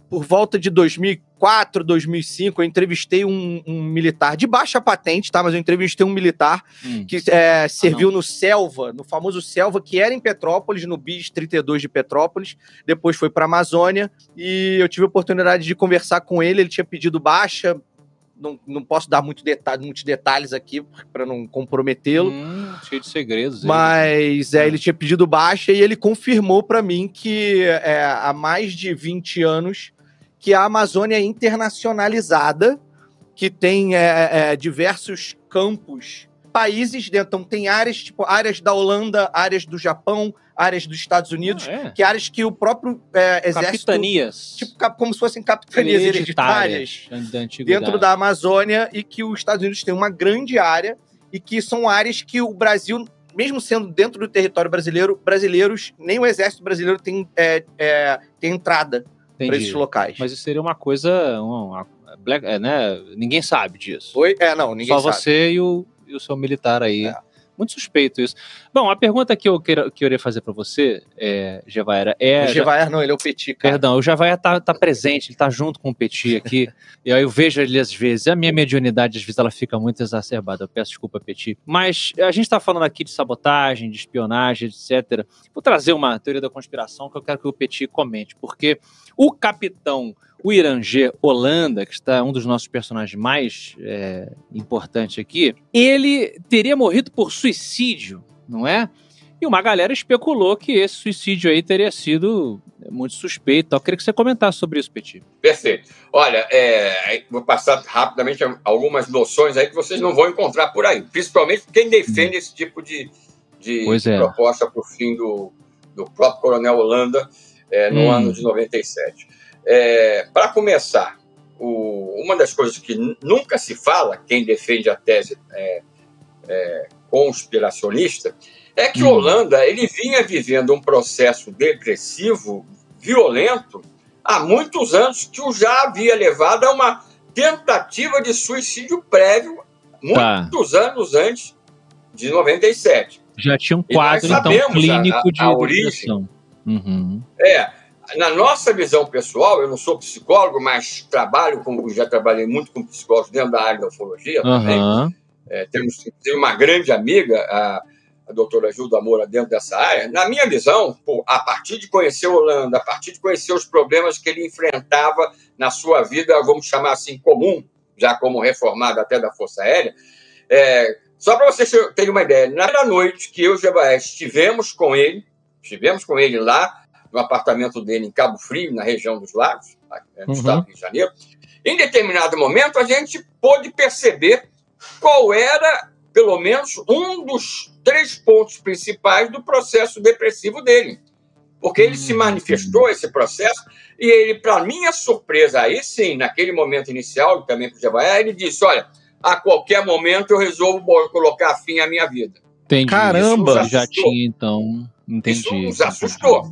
[SPEAKER 2] por volta de 2000 2004, 2005, eu entrevistei um, um, militar de baixa patente, tá? Mas eu entrevistei um militar hum. que é, ah, serviu ah, no Selva, no famoso Selva, que era em Petrópolis, no BIS 32 de Petrópolis. Depois foi para Amazônia e eu tive a oportunidade de conversar com ele. Ele tinha pedido baixa, não, não posso dar muito detalhe, muitos detalhes aqui para não comprometê-lo.
[SPEAKER 1] Hum, cheio de segredos.
[SPEAKER 2] Mas é, ele tinha pedido baixa e ele confirmou para mim que é, há mais de 20 anos que a Amazônia é internacionalizada, que tem é, é, diversos campos, países dentro. Então, tem áreas, tipo, áreas da Holanda, áreas do Japão, áreas dos Estados Unidos, ah, é? que áreas que o próprio é, exército...
[SPEAKER 1] Capitanias.
[SPEAKER 2] Tipo, como se fossem capitanias hereditárias, dentro da Amazônia e que os Estados Unidos têm uma grande área e que são áreas que o Brasil mesmo sendo dentro do território brasileiro, brasileiros, nem o exército brasileiro tem, é, é, tem entrada esses locais.
[SPEAKER 1] Mas isso seria uma coisa. Uma, black, é, né? Ninguém sabe disso.
[SPEAKER 2] Oi? É, não, ninguém
[SPEAKER 1] Só sabe. você e o, e o seu militar aí. É. Muito suspeito isso. Bom, a pergunta que eu, queira, que eu iria fazer para você, é, Gevaera, é.
[SPEAKER 2] O Gevaer não, ele é o Petit,
[SPEAKER 1] cara. Perdão, o Gevaer tá, tá presente, ele tá junto com o Petit aqui. e aí eu vejo ele às vezes. A minha mediunidade, às vezes, ela fica muito exacerbada. Eu peço desculpa, Petit. Mas a gente tá falando aqui de sabotagem, de espionagem, etc. Vou trazer uma teoria da conspiração que eu quero que o Petit comente, porque o capitão o Irangê Holanda, que está um dos nossos personagens mais é, importantes aqui, ele teria morrido por suicídio, não é? E uma galera especulou que esse suicídio aí teria sido muito suspeito. Eu queria que você comentasse sobre isso, Petit.
[SPEAKER 3] Perfeito. Olha, é, vou passar rapidamente algumas noções aí que vocês não vão encontrar por aí, principalmente quem defende esse tipo de, de, de é. proposta para o fim do, do próprio Coronel Holanda é, no hum. ano de 97. É, para começar, o, uma das coisas que nunca se fala, quem defende a tese é, é, conspiracionista, é que hum. Holanda ele vinha vivendo um processo depressivo violento há muitos anos que o já havia levado a uma tentativa de suicídio prévio muitos tá. anos antes de 97.
[SPEAKER 1] Já tinha um quadro então clínico a, de a origem. Uhum.
[SPEAKER 3] É, na nossa visão pessoal, eu não sou psicólogo, mas trabalho com, já trabalhei muito com psicólogos dentro da área da ufologia uhum. também. É, temos, temos uma grande amiga, a, a doutora Gilda Moura, dentro dessa área. Na minha visão, pô, a partir de conhecer Holanda, a partir de conhecer os problemas que ele enfrentava na sua vida, vamos chamar assim, comum, já como reformado até da Força Aérea, é, só para vocês terem uma ideia, na noite que eu e o Jebaé estivemos com ele, estivemos com ele lá no apartamento dele em Cabo Frio, na região dos Lagos, no uhum. estado do Rio de Janeiro, em determinado momento a gente pôde perceber qual era, pelo menos, um dos três pontos principais do processo depressivo dele. Porque ele se hum, manifestou esse processo e ele, para minha surpresa, aí sim, naquele momento inicial, também para o Javaé, ele disse: Olha, a qualquer momento eu resolvo colocar fim à minha vida.
[SPEAKER 1] Entendi. Caramba! Já tinha, então. Entendi. Isso
[SPEAKER 3] nos assustou.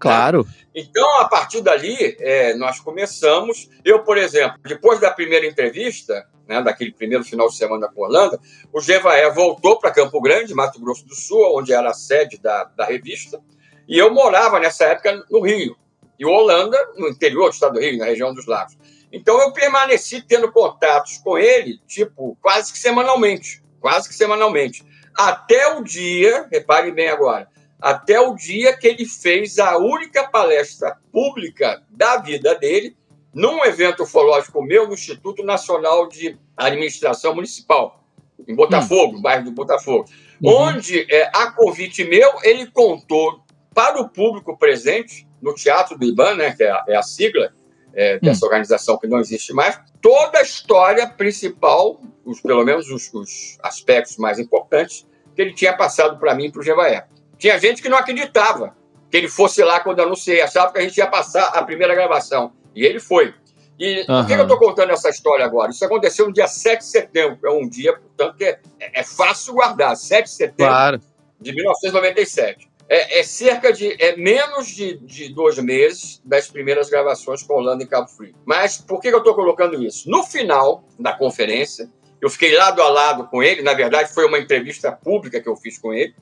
[SPEAKER 1] Claro.
[SPEAKER 3] Então, a partir dali, é, nós começamos. Eu, por exemplo, depois da primeira entrevista, né, daquele primeiro final de semana com a Holanda, o Gevaé voltou para Campo Grande, Mato Grosso do Sul, onde era a sede da, da revista, e eu morava nessa época no Rio. E Holanda, no interior do estado do Rio, na região dos Lagos. Então, eu permaneci tendo contatos com ele, tipo, quase que semanalmente. Quase que semanalmente. Até o dia, repare bem agora, até o dia que ele fez a única palestra pública da vida dele num evento ufológico meu no Instituto Nacional de Administração Municipal, em Botafogo, hum. bairro do Botafogo, uhum. onde, é, a convite meu, ele contou para o público presente no Teatro do IBAN, né, que é a, é a sigla é, dessa hum. organização que não existe mais, toda a história principal, os, pelo menos os, os aspectos mais importantes, que ele tinha passado para mim e para o Jevaé. Tinha gente que não acreditava que ele fosse lá quando eu anunciei, achava que a gente ia passar a primeira gravação. E ele foi. E uhum. por que eu estou contando essa história agora? Isso aconteceu no dia 7 de setembro, é um dia, portanto, que é, é fácil guardar. 7 de setembro claro. de 1997. É, é, cerca de. é menos de, de dois meses das primeiras gravações com Holanda em Cabo Frio. Mas por que eu estou colocando isso? No final da conferência, eu fiquei lado a lado com ele, na verdade, foi uma entrevista pública que eu fiz com ele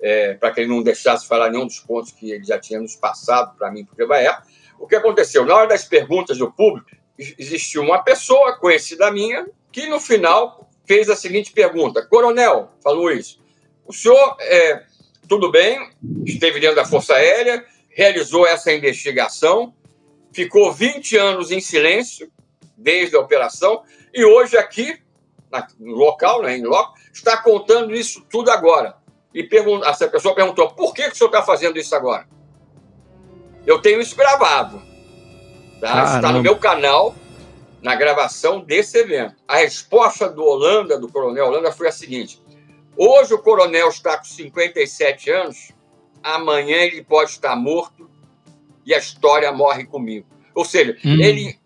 [SPEAKER 3] é, para que ele não deixasse falar nenhum dos pontos que ele já tinha nos passado para mim, para o Jebaé. O que aconteceu? Na hora das perguntas do público, existiu uma pessoa conhecida minha que, no final, fez a seguinte pergunta: Coronel, falou isso, o senhor, é, tudo bem, esteve dentro da Força Aérea, realizou essa investigação, ficou 20 anos em silêncio desde a operação e hoje aqui, no local, né, em loco, está contando isso tudo agora e essa pessoa perguntou: por que, que o senhor está fazendo isso agora? Eu tenho isso gravado. Tá? Está no meu canal, na gravação desse evento. A resposta do Holanda, do coronel Holanda, foi a seguinte: hoje o coronel está com 57 anos, amanhã ele pode estar morto e a história morre comigo. Ou seja, hum. ele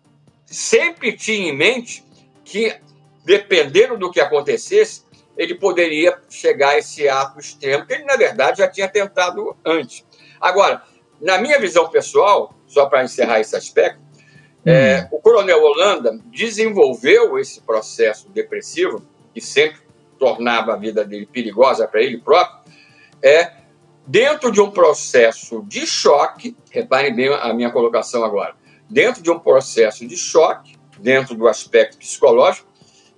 [SPEAKER 3] sempre tinha em mente que, dependendo do que acontecesse, ele poderia chegar a esse ato extremo, que ele, na verdade, já tinha tentado antes. Agora, na minha visão pessoal, só para encerrar esse aspecto, hum. é, o coronel Holanda desenvolveu esse processo depressivo, que sempre tornava a vida dele perigosa para ele próprio, é dentro de um processo de choque, reparem bem a minha colocação agora, dentro de um processo de choque, dentro do aspecto psicológico,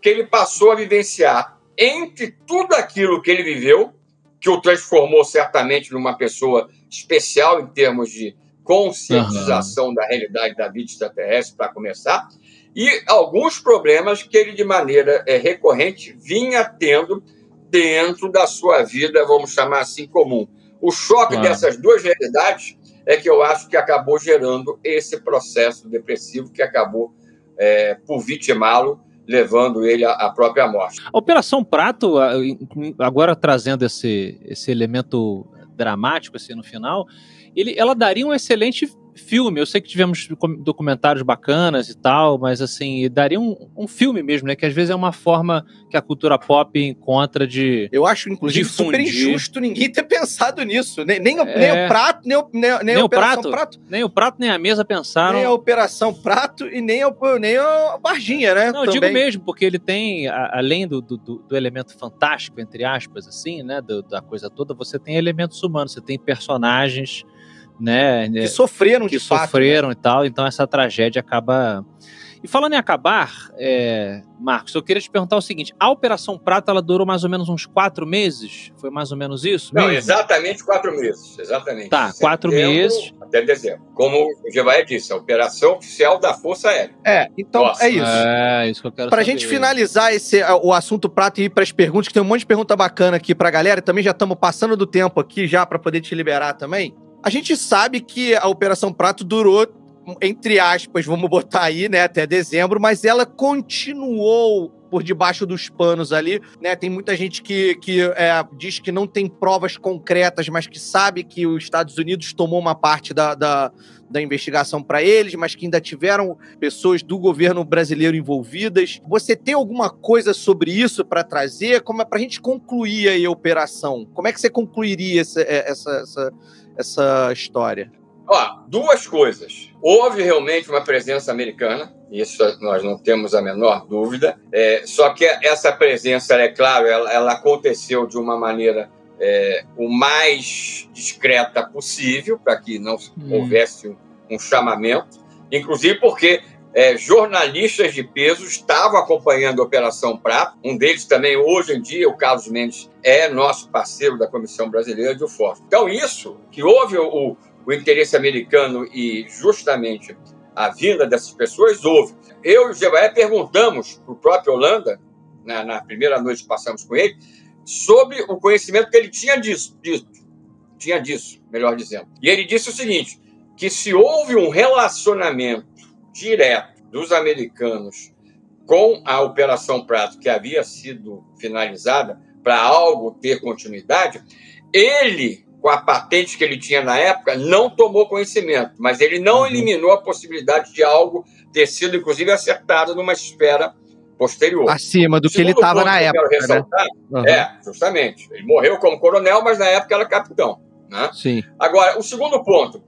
[SPEAKER 3] que ele passou a vivenciar entre tudo aquilo que ele viveu, que o transformou certamente numa pessoa especial em termos de conscientização uhum. da realidade da vida extraterrestre, para começar, e alguns problemas que ele, de maneira é, recorrente, vinha tendo dentro da sua vida, vamos chamar assim, comum. O choque dessas duas realidades é que eu acho que acabou gerando esse processo depressivo que acabou é, por vitimá-lo, levando ele à própria morte.
[SPEAKER 1] A Operação Prato, agora trazendo esse, esse elemento dramático assim, no final, ele, ela daria um excelente filme. Eu sei que tivemos documentários bacanas e tal, mas assim, daria um, um filme mesmo, né? Que às vezes é uma forma que a cultura pop encontra de.
[SPEAKER 2] Eu acho, inclusive, super injusto ninguém ter pensado nisso. Nem, nem, é... nem o prato, nem, o, nem, nem, nem a Operação
[SPEAKER 1] prato,
[SPEAKER 2] prato,
[SPEAKER 1] Nem o prato, nem a mesa pensaram.
[SPEAKER 2] Nem a Operação Prato e nem, o, nem a Barginha, né?
[SPEAKER 1] Não, eu digo mesmo, porque ele tem, além do, do, do elemento fantástico, entre aspas, assim, né? Do, da coisa toda, você tem elementos humanos, você tem personagens né?
[SPEAKER 2] Que sofreram
[SPEAKER 1] que
[SPEAKER 2] de fato.
[SPEAKER 1] Né? sofreram né? e tal, então essa tragédia acaba. E falando em acabar, é... Marcos, eu queria te perguntar o seguinte: a Operação Prata ela durou mais ou menos uns quatro meses? Foi mais ou menos isso?
[SPEAKER 3] Não, mesmo? exatamente quatro meses. Exatamente.
[SPEAKER 1] Tá, Setembro quatro meses.
[SPEAKER 3] Até dezembro. Como o Gevaé disse, a operação oficial da Força Aérea.
[SPEAKER 2] É, então
[SPEAKER 3] Nossa.
[SPEAKER 2] é isso.
[SPEAKER 1] É, isso que eu quero
[SPEAKER 2] pra
[SPEAKER 1] saber.
[SPEAKER 2] gente finalizar esse, o assunto Prata e ir pras perguntas, que tem um monte de pergunta bacana aqui pra galera, e também já estamos passando do tempo aqui já para poder te liberar também. A gente sabe que a Operação Prato durou, entre aspas, vamos botar aí, né, até dezembro, mas ela continuou por debaixo dos panos ali, né? Tem muita gente que, que é, diz que não tem provas concretas, mas que sabe que os Estados Unidos tomou uma parte da, da, da investigação para eles, mas que ainda tiveram pessoas do governo brasileiro envolvidas. Você tem alguma coisa sobre isso para trazer? Como é para a gente concluir aí a operação? Como é que você concluiria essa, essa, essa essa história?
[SPEAKER 3] Ó, duas coisas. Houve realmente uma presença americana, isso nós não temos a menor dúvida. É, só que essa presença, é claro, ela, ela aconteceu de uma maneira é, o mais discreta possível, para que não hum. houvesse um, um, chamamento, inclusive porque é, jornalistas de peso estavam acompanhando a Operação Prato. Um deles também, hoje em dia, o Carlos Mendes, é nosso parceiro da Comissão Brasileira de UFOR. Então, isso, que houve o, o interesse americano e justamente a vinda dessas pessoas, houve. Eu e o Gebaé perguntamos para o próprio Holanda, na, na, primeira noite que passamos com ele, sobre o conhecimento que ele tinha disso, disso, tinha disso, melhor dizendo. E ele disse o seguinte, que se houve um relacionamento direto dos americanos com a Operação Prato, que havia sido finalizada, para algo ter continuidade, ele, com a patente que ele tinha na época, não tomou conhecimento, mas ele não uhum. eliminou a possibilidade de algo ter sido, inclusive, acertado numa esfera posterior.
[SPEAKER 2] Acima do que ele estava na época.
[SPEAKER 3] Né? Uhum. É, justamente. Ele morreu como coronel, mas na época era capitão. Né?
[SPEAKER 2] Sim.
[SPEAKER 3] Agora, o segundo ponto.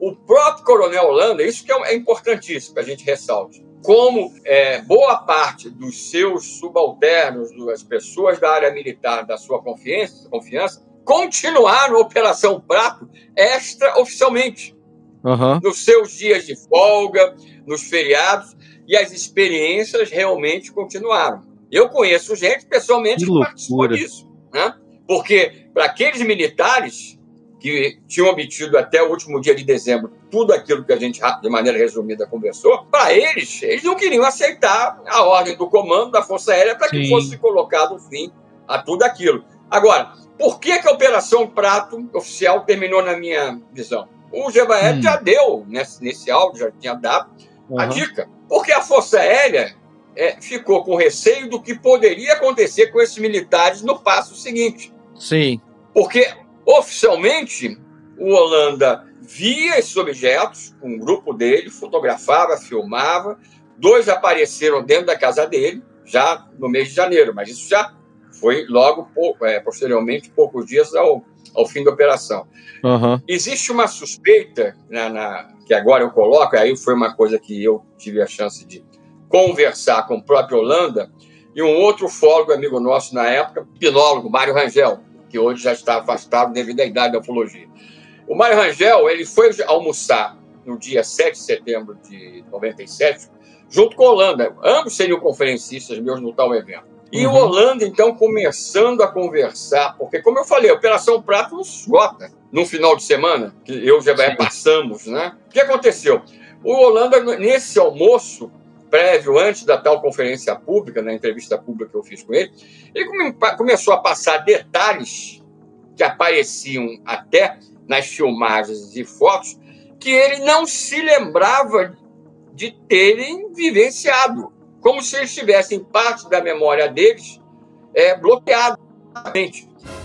[SPEAKER 3] O próprio Coronel Holanda, isso que é, é importantíssimo que a gente ressalte, como é, boa parte dos seus subalternos, das pessoas da área militar da sua confiança, confiança continuaram a Operação Prato extraoficialmente.
[SPEAKER 2] Uhum.
[SPEAKER 3] Nos seus dias de folga, nos feriados, e as experiências realmente continuaram. Eu conheço gente pessoalmente que, que participou disso. Né? Porque para aqueles militares, que tinham obtido até o último dia de dezembro tudo aquilo que a gente, de maneira resumida, conversou, para eles, eles não queriam aceitar a ordem do comando da Força Aérea para que Sim. fosse colocado fim a tudo aquilo. Agora, por que, que a Operação Prato oficial terminou na minha visão? O Gebaé hum. já deu, nesse, nesse áudio, já tinha dado uhum. a dica. Porque a Força Aérea é, ficou com receio do que poderia acontecer com esses militares no passo seguinte.
[SPEAKER 2] Sim.
[SPEAKER 3] Porque Oficialmente, o Holanda via esses objetos, um grupo dele fotografava, filmava. Dois apareceram dentro da casa dele, já no mês de janeiro, mas isso já foi logo, é, posteriormente, poucos dias ao, ao fim da operação.
[SPEAKER 2] Uhum.
[SPEAKER 3] Existe uma suspeita, na, na, que agora eu coloco, aí foi uma coisa que eu tive a chance de conversar com o próprio Holanda, e um outro fólogo amigo nosso na época, pinólogo, Mário Rangel, que hoje já está afastado devido à idade da ufologia. O Mário Rangel ele foi almoçar no dia 7 de setembro de 97, junto com a Holanda. Ambos seriam conferencistas meus no tal evento. E uhum. o Holanda, então, começando a conversar, porque, como eu falei, a Operação Prato não esgota no final de semana, que eu já passamos, né? O que aconteceu? O Holanda, nesse almoço, prévio, antes da tal conferência pública, na entrevista pública que eu fiz com ele, ele come, começou a passar detalhes que apareciam até nas filmagens e fotos que ele não se lembrava de terem vivenciado, como se eles tivessem parte da memória deles é, bloqueada.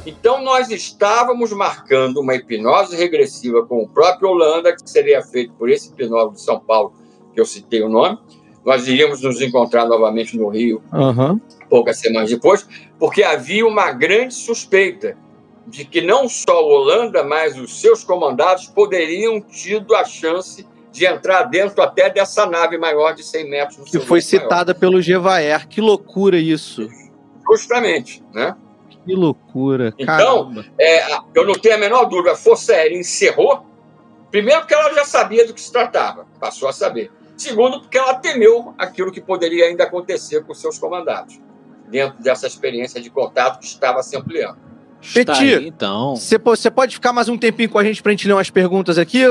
[SPEAKER 3] Então, nós estávamos marcando uma hipnose regressiva com o próprio Holanda, que seria feito por esse hipnólogo de São Paulo, que eu citei o nome. Nós iríamos nos encontrar novamente no Rio, uhum. poucas semanas depois, porque havia uma grande suspeita de que não só o Holanda, mas os seus comandados poderiam tido a chance de entrar dentro até dessa nave maior de 100 metros.
[SPEAKER 2] Que foi citada maior. pelo Gevaer. Que loucura isso.
[SPEAKER 3] Justamente, né?
[SPEAKER 2] Que loucura.
[SPEAKER 3] Então, é, eu não tenho a menor dúvida, a Força Aérea encerrou, primeiro porque ela já sabia do que se tratava, passou a saber. Segundo, porque ela temeu aquilo que poderia ainda acontecer com seus comandados, dentro dessa experiência de contato que estava se ampliando.
[SPEAKER 2] Peti, então. Você pode ficar mais um tempinho com a gente pra gente ler umas perguntas aqui?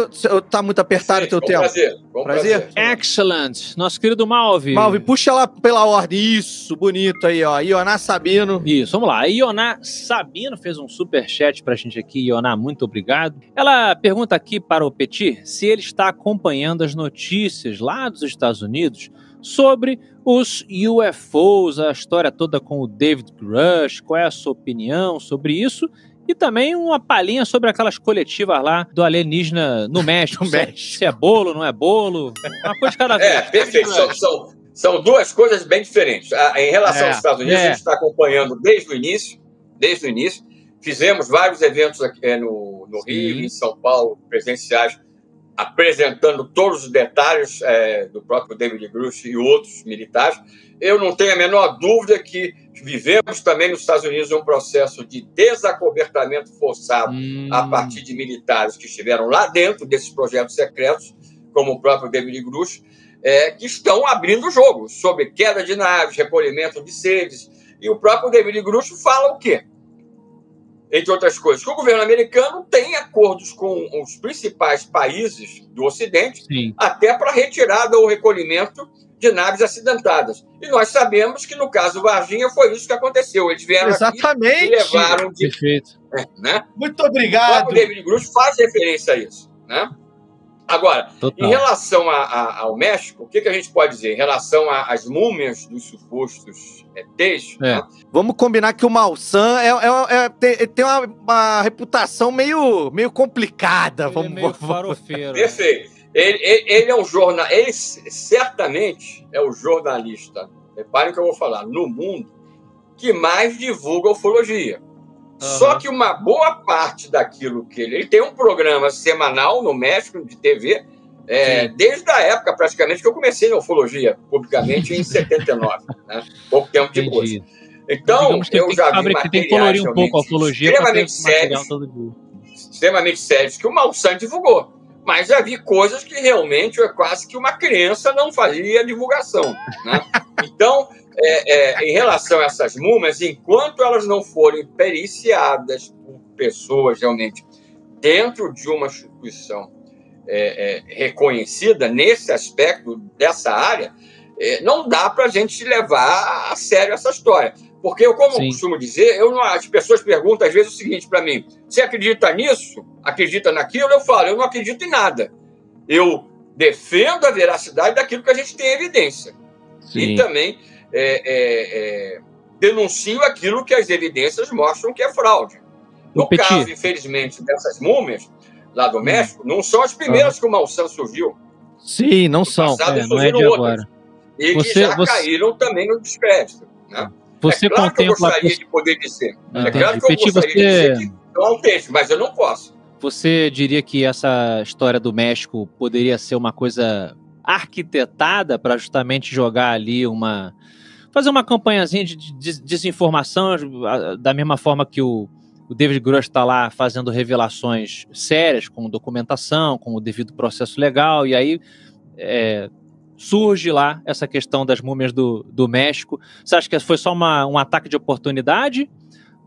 [SPEAKER 2] Tá muito apertado o teu tempo?
[SPEAKER 3] Prazer.
[SPEAKER 2] Bom prazer.
[SPEAKER 1] prazer. Excellent. Nosso querido Malvi.
[SPEAKER 2] Malvi, puxa lá pela ordem. Isso, bonito aí, ó. Ioná Sabino.
[SPEAKER 1] Isso, vamos lá. Ioná Sabino fez um super chat pra gente aqui. Ioná, muito obrigado. Ela pergunta aqui para o Petit se ele está acompanhando as notícias lá dos Estados Unidos sobre os UFOs, a história toda com o David Grush, qual é a sua opinião sobre isso? E também uma palhinha sobre aquelas coletivas lá do alienígena no México. se, é, se, é, bolo, não é bolo. Uma coisa de cada vez.
[SPEAKER 3] É, perfeito. São, são, são, duas coisas bem diferentes. Ah, em relação é, aos Estados Unidos, é. a gente está acompanhando desde o início, desde o início. Fizemos vários eventos aqui é, no, no Rio, em São Paulo, presenciais apresentando todos os detalhes é, do próprio David Grush e outros militares. Eu não tenho a menor dúvida que vivemos também nos Estados Unidos um processo de desacobertamento forçado hum. a partir de militares que estiveram lá dentro desses projetos secretos, como o próprio David Grush, é, que estão abrindo o jogo sobre queda de naves, recolhimento de seres. E o próprio David Grush fala o quê? Entre outras coisas, que o governo americano tem acordos com os principais países do Ocidente, Sim. até para retirada ou recolhimento de naves acidentadas. E nós sabemos que no caso Varginha foi isso que aconteceu. Eles vieram
[SPEAKER 2] Exatamente.
[SPEAKER 3] e levaram de.
[SPEAKER 2] Perfeito. É, né? Muito obrigado.
[SPEAKER 3] O David Grush faz referência a isso. Né? Agora, Total. em relação a, a, ao México, o que, que, a gente pode dizer? Em relação às múmias dos supostos ETs... É. Né?
[SPEAKER 2] Vamos combinar que o Malsan é, é, é tem, tem uma, uma, reputação meio, meio complicada. Ele é vamos, é
[SPEAKER 1] meio farofeiro.
[SPEAKER 3] Perfeito. Ele, ele, ele, é um jornal... Ele certamente é o jornalista, reparem o que eu vou falar, no mundo que mais divulga ufologia. Só que uma boa parte daquilo que ele. Ele tem um programa semanal no México de TV, é, desde a época praticamente que eu comecei na ufologia publicamente em 79, né? pouco tempo depois. Então, eu já vi
[SPEAKER 1] materiais tem que colorir um pouco a ufologia
[SPEAKER 3] extremamente sérios, extremamente sérios que o Malsan divulgou. Mas já vi coisas que realmente é quase que uma criança não fazia divulgação. Né? Então, é, é, em relação a essas múmias, enquanto elas não forem periciadas por pessoas realmente dentro de uma instituição é, é reconhecida nesse aspecto dessa área, é, não dá para a gente levar a sério essa história. Porque eu, como Sim. costumo dizer, eu não, as pessoas perguntam às vezes o seguinte para mim: você acredita nisso? Acredita naquilo? Eu falo, eu não acredito em nada. Eu defendo a veracidade daquilo que a gente tem evidência. Sim. E também é, é, é, denuncio aquilo que as evidências mostram que é fraude. No caso, infelizmente, dessas múmias lá do hum. México, não são as primeiras que o Malsan surgiu.
[SPEAKER 2] Sim, não são. É, não é de outras. agora.
[SPEAKER 3] E você, que já você... caíram também no descrédito. Né?
[SPEAKER 2] Você
[SPEAKER 3] é claro
[SPEAKER 2] contempla...
[SPEAKER 3] que eu gostaria de poder dizer. é claro que eu Petit, gostaria você... de dizer que não é um texto, mas eu não posso.
[SPEAKER 1] Você diria que essa história do México poderia ser uma coisa arquitetada para justamente jogar ali uma fazer uma campanhazinha de desinformação, da mesma forma que o, o David Gross está lá fazendo revelações sérias, com documentação, com o devido processo legal, e aí é, surge lá essa questão das múmias do, do México. Você acha que foi só uma, um ataque de oportunidade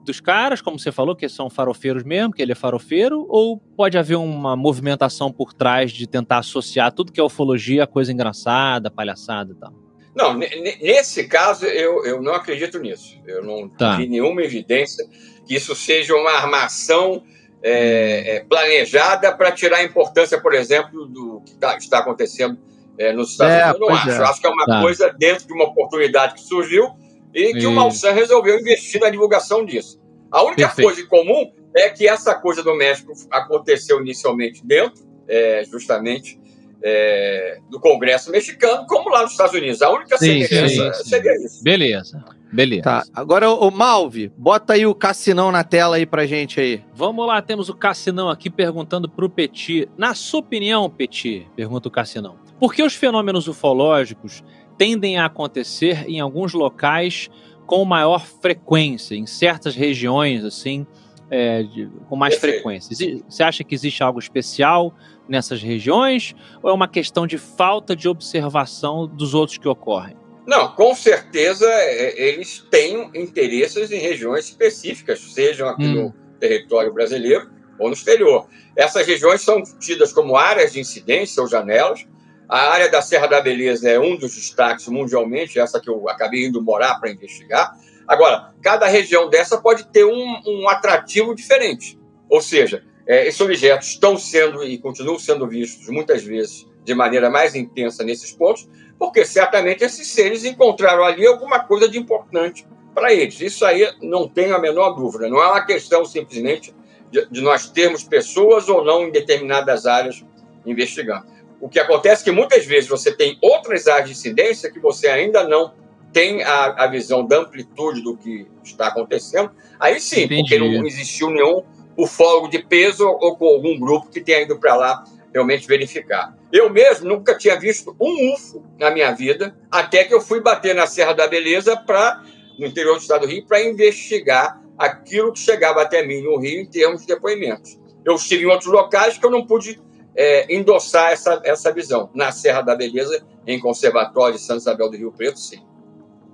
[SPEAKER 1] dos caras, como você falou, que são farofeiros mesmo, que ele é farofeiro, ou pode haver uma movimentação por trás de tentar associar tudo que é ufologia a coisa engraçada, palhaçada e tal?
[SPEAKER 3] Não, nesse caso eu, eu não acredito nisso. Eu não tá. vi nenhuma evidência que isso seja uma armação é, é, planejada para tirar a importância, por exemplo, do que tá, está acontecendo é, nos Estados é, Unidos. Eu não acho. É. Eu acho que é uma tá. coisa dentro de uma oportunidade que surgiu e que e... o Malsan resolveu investir na divulgação disso. A única Perfeito. coisa em comum é que essa coisa do México aconteceu inicialmente dentro, é, justamente, é, do Congresso mexicano, como lá nos Estados Unidos. A única sim, semelhança sim, sim. seria isso.
[SPEAKER 1] Beleza. Beleza.
[SPEAKER 2] Tá. Agora, o Malve, bota aí o Cassinão na tela aí pra gente aí.
[SPEAKER 1] Vamos lá, temos o Cassinão aqui perguntando pro Petit. Na sua opinião, Petit, pergunta o Cassinão, por que os fenômenos ufológicos tendem a acontecer em alguns locais com maior frequência, em certas regiões, assim, é, de, com mais frequência? Você acha que existe algo especial nessas regiões ou é uma questão de falta de observação dos outros que ocorrem?
[SPEAKER 3] Não, com certeza é, eles têm interesses em regiões específicas, sejam aqui hum. no território brasileiro ou no exterior. Essas regiões são tidas como áreas de incidência ou janelas. A área da Serra da Beleza é um dos destaques mundialmente, essa que eu acabei indo morar para investigar. Agora, cada região dessa pode ter um, um atrativo diferente. Ou seja, é, esses objetos estão sendo e continuam sendo vistos muitas vezes de maneira mais intensa nesses pontos, porque certamente esses seres encontraram ali alguma coisa de importante para eles. Isso aí não tenho a menor dúvida. Não é uma questão simplesmente de, de nós termos pessoas ou não em determinadas áreas investigando. O que acontece é que muitas vezes você tem outras áreas de incidência que você ainda não tem a, a visão da amplitude do que está acontecendo. Aí sim, Entendi. porque não existiu nenhum ufólogo de peso ou com algum grupo que tenha ido para lá realmente verificar. Eu mesmo nunca tinha visto um UFO na minha vida, até que eu fui bater na Serra da Beleza para no interior do estado do Rio para investigar aquilo que chegava até mim no Rio em termos de depoimentos. Eu estive em outros locais que eu não pude é, endossar essa, essa visão. Na Serra da Beleza, em Conservatório de Santa Isabel do Rio Preto, sim.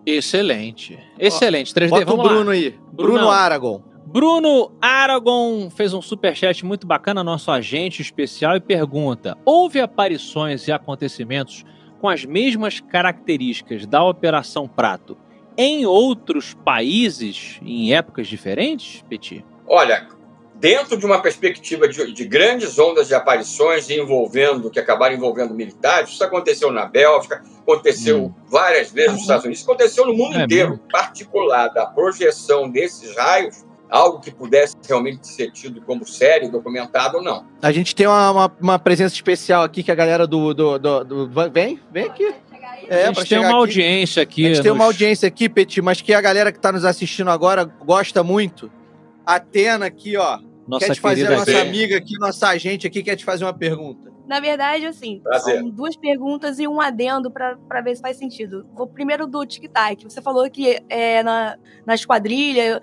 [SPEAKER 1] Excelente. Excelente. 3D,
[SPEAKER 2] Bota vamos o Bruno lá. aí. Bruno, Bruno Aragon.
[SPEAKER 1] Bruno Aragon fez um superchat muito bacana, nosso agente especial, e pergunta: houve aparições e acontecimentos com as mesmas características da Operação Prato em outros países em épocas diferentes, Petit?
[SPEAKER 3] Olha, dentro de uma perspectiva de, de, grandes ondas de aparições envolvendo, que acabaram envolvendo militares, isso aconteceu na Bélgica, aconteceu hum. várias vezes nos Estados Unidos, aconteceu no mundo é inteiro. Mesmo? Particular da projeção desses raios algo que pudesse realmente ser tido como sério, documentado ou não.
[SPEAKER 2] A gente tem uma, uma, uma, presença especial aqui que a galera do. do, do, do vem, vem aqui.
[SPEAKER 1] É, a gente tem uma aqui. audiência aqui.
[SPEAKER 2] A gente nos... tem uma audiência aqui, Petit, mas que a galera que está nos assistindo agora gosta muito. A Atena aqui, ó. Nossa quer te fazer a nossa amiga aqui, nossa agente aqui, quer te fazer uma pergunta.
[SPEAKER 5] Na verdade, assim, Prazer. são duas perguntas e um adendo para ver se faz sentido. Vou primeiro do tic-tac. Você falou que é, na, na esquadrilha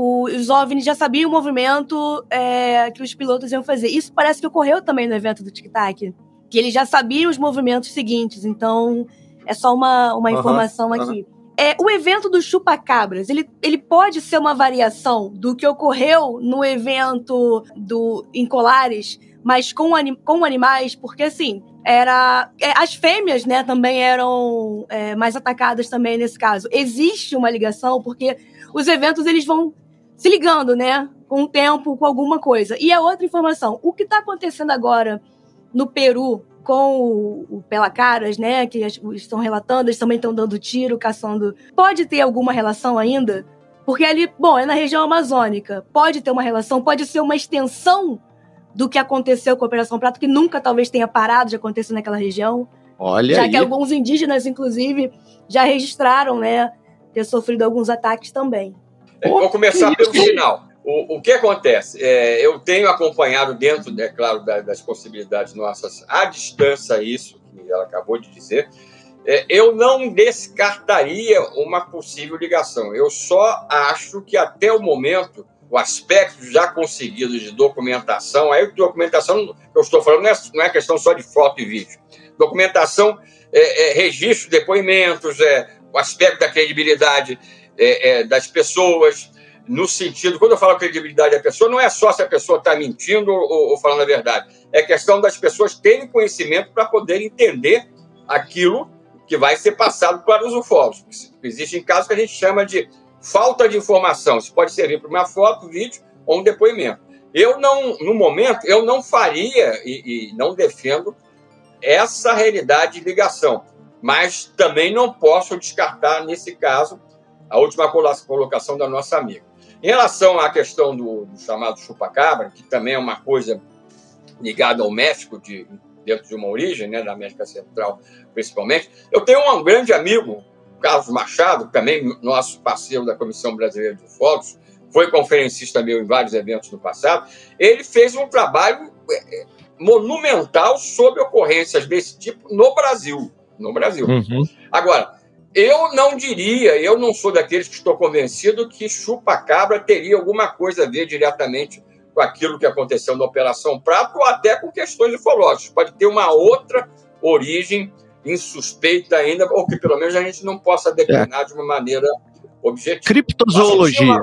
[SPEAKER 5] os OVNIs já sabiam o movimento é, que os pilotos iam fazer. Isso parece que ocorreu também no evento do Tic Tac. Que eles já sabiam os movimentos seguintes. Então, é só uma, uma uhum, informação aqui. Uhum. É, o evento do chupacabras, ele, ele pode ser uma variação do que ocorreu no evento do em Colares, mas com, anim, com animais, porque assim, era é, as fêmeas, né, também eram é, mais atacadas também nesse caso. Existe uma ligação porque os eventos eles vão se ligando, né? Com o tempo, com alguma coisa. E a outra informação, o que está acontecendo agora no Peru com o, o Pela Caras, né? Que estão relatando, eles também estão dando tiro, caçando. Pode ter alguma relação ainda? Porque ali, bom, é na região amazônica. Pode ter uma relação, pode ser uma extensão do que aconteceu com a Operação Prato, que nunca talvez tenha parado de acontecer naquela região.
[SPEAKER 2] Olha
[SPEAKER 5] já
[SPEAKER 2] aí.
[SPEAKER 5] que alguns indígenas, inclusive, já registraram, né, ter sofrido alguns ataques também.
[SPEAKER 3] É, vou começar pelo final. O, o que acontece? É, eu tenho acompanhado dentro, é claro, das possibilidades nossas, à distância isso que ela acabou de dizer. É, eu não descartaria uma possível ligação. Eu só acho que até o momento o aspecto já conseguido de documentação, aí documentação que eu estou falando não é, não é questão só de foto e vídeo. Documentação, é, é registro, depoimentos, é, o aspecto da credibilidade é, é, das pessoas, no sentido, quando eu falo credibilidade da pessoa, não é só se a pessoa está mentindo ou, ou, falando a verdade, é questão das pessoas terem conhecimento para poder entender aquilo que vai ser passado para os ufólogos. Existem casos que a gente chama de falta de informação. Isso pode servir para uma foto, vídeo ou um depoimento. Eu não, no momento, eu não faria e, e não defendo essa realidade de ligação, mas também não posso descartar, nesse caso, a última colocação da nossa amiga. Em relação à questão do, do chamado chupacabra, que também é uma coisa ligada ao México, de, dentro de uma origem, né, da América Central principalmente, eu tenho um grande amigo, Carlos Machado, também nosso parceiro da Comissão Brasileira de Ufólogos, foi conferencista meu em vários eventos no passado, ele fez um trabalho é, é, monumental sobre ocorrências desse tipo no Brasil. No Brasil. Uhum. Agora, eu não diria, eu não sou daqueles que estou convencido que chupa-cabra teria alguma coisa a ver diretamente com aquilo que aconteceu na Operação Prato ou até com questões ufológicas. Pode ter uma outra origem insuspeita ainda, ou que pelo menos a gente não possa declinar é. de uma maneira objetiva.
[SPEAKER 2] Criptozoologia.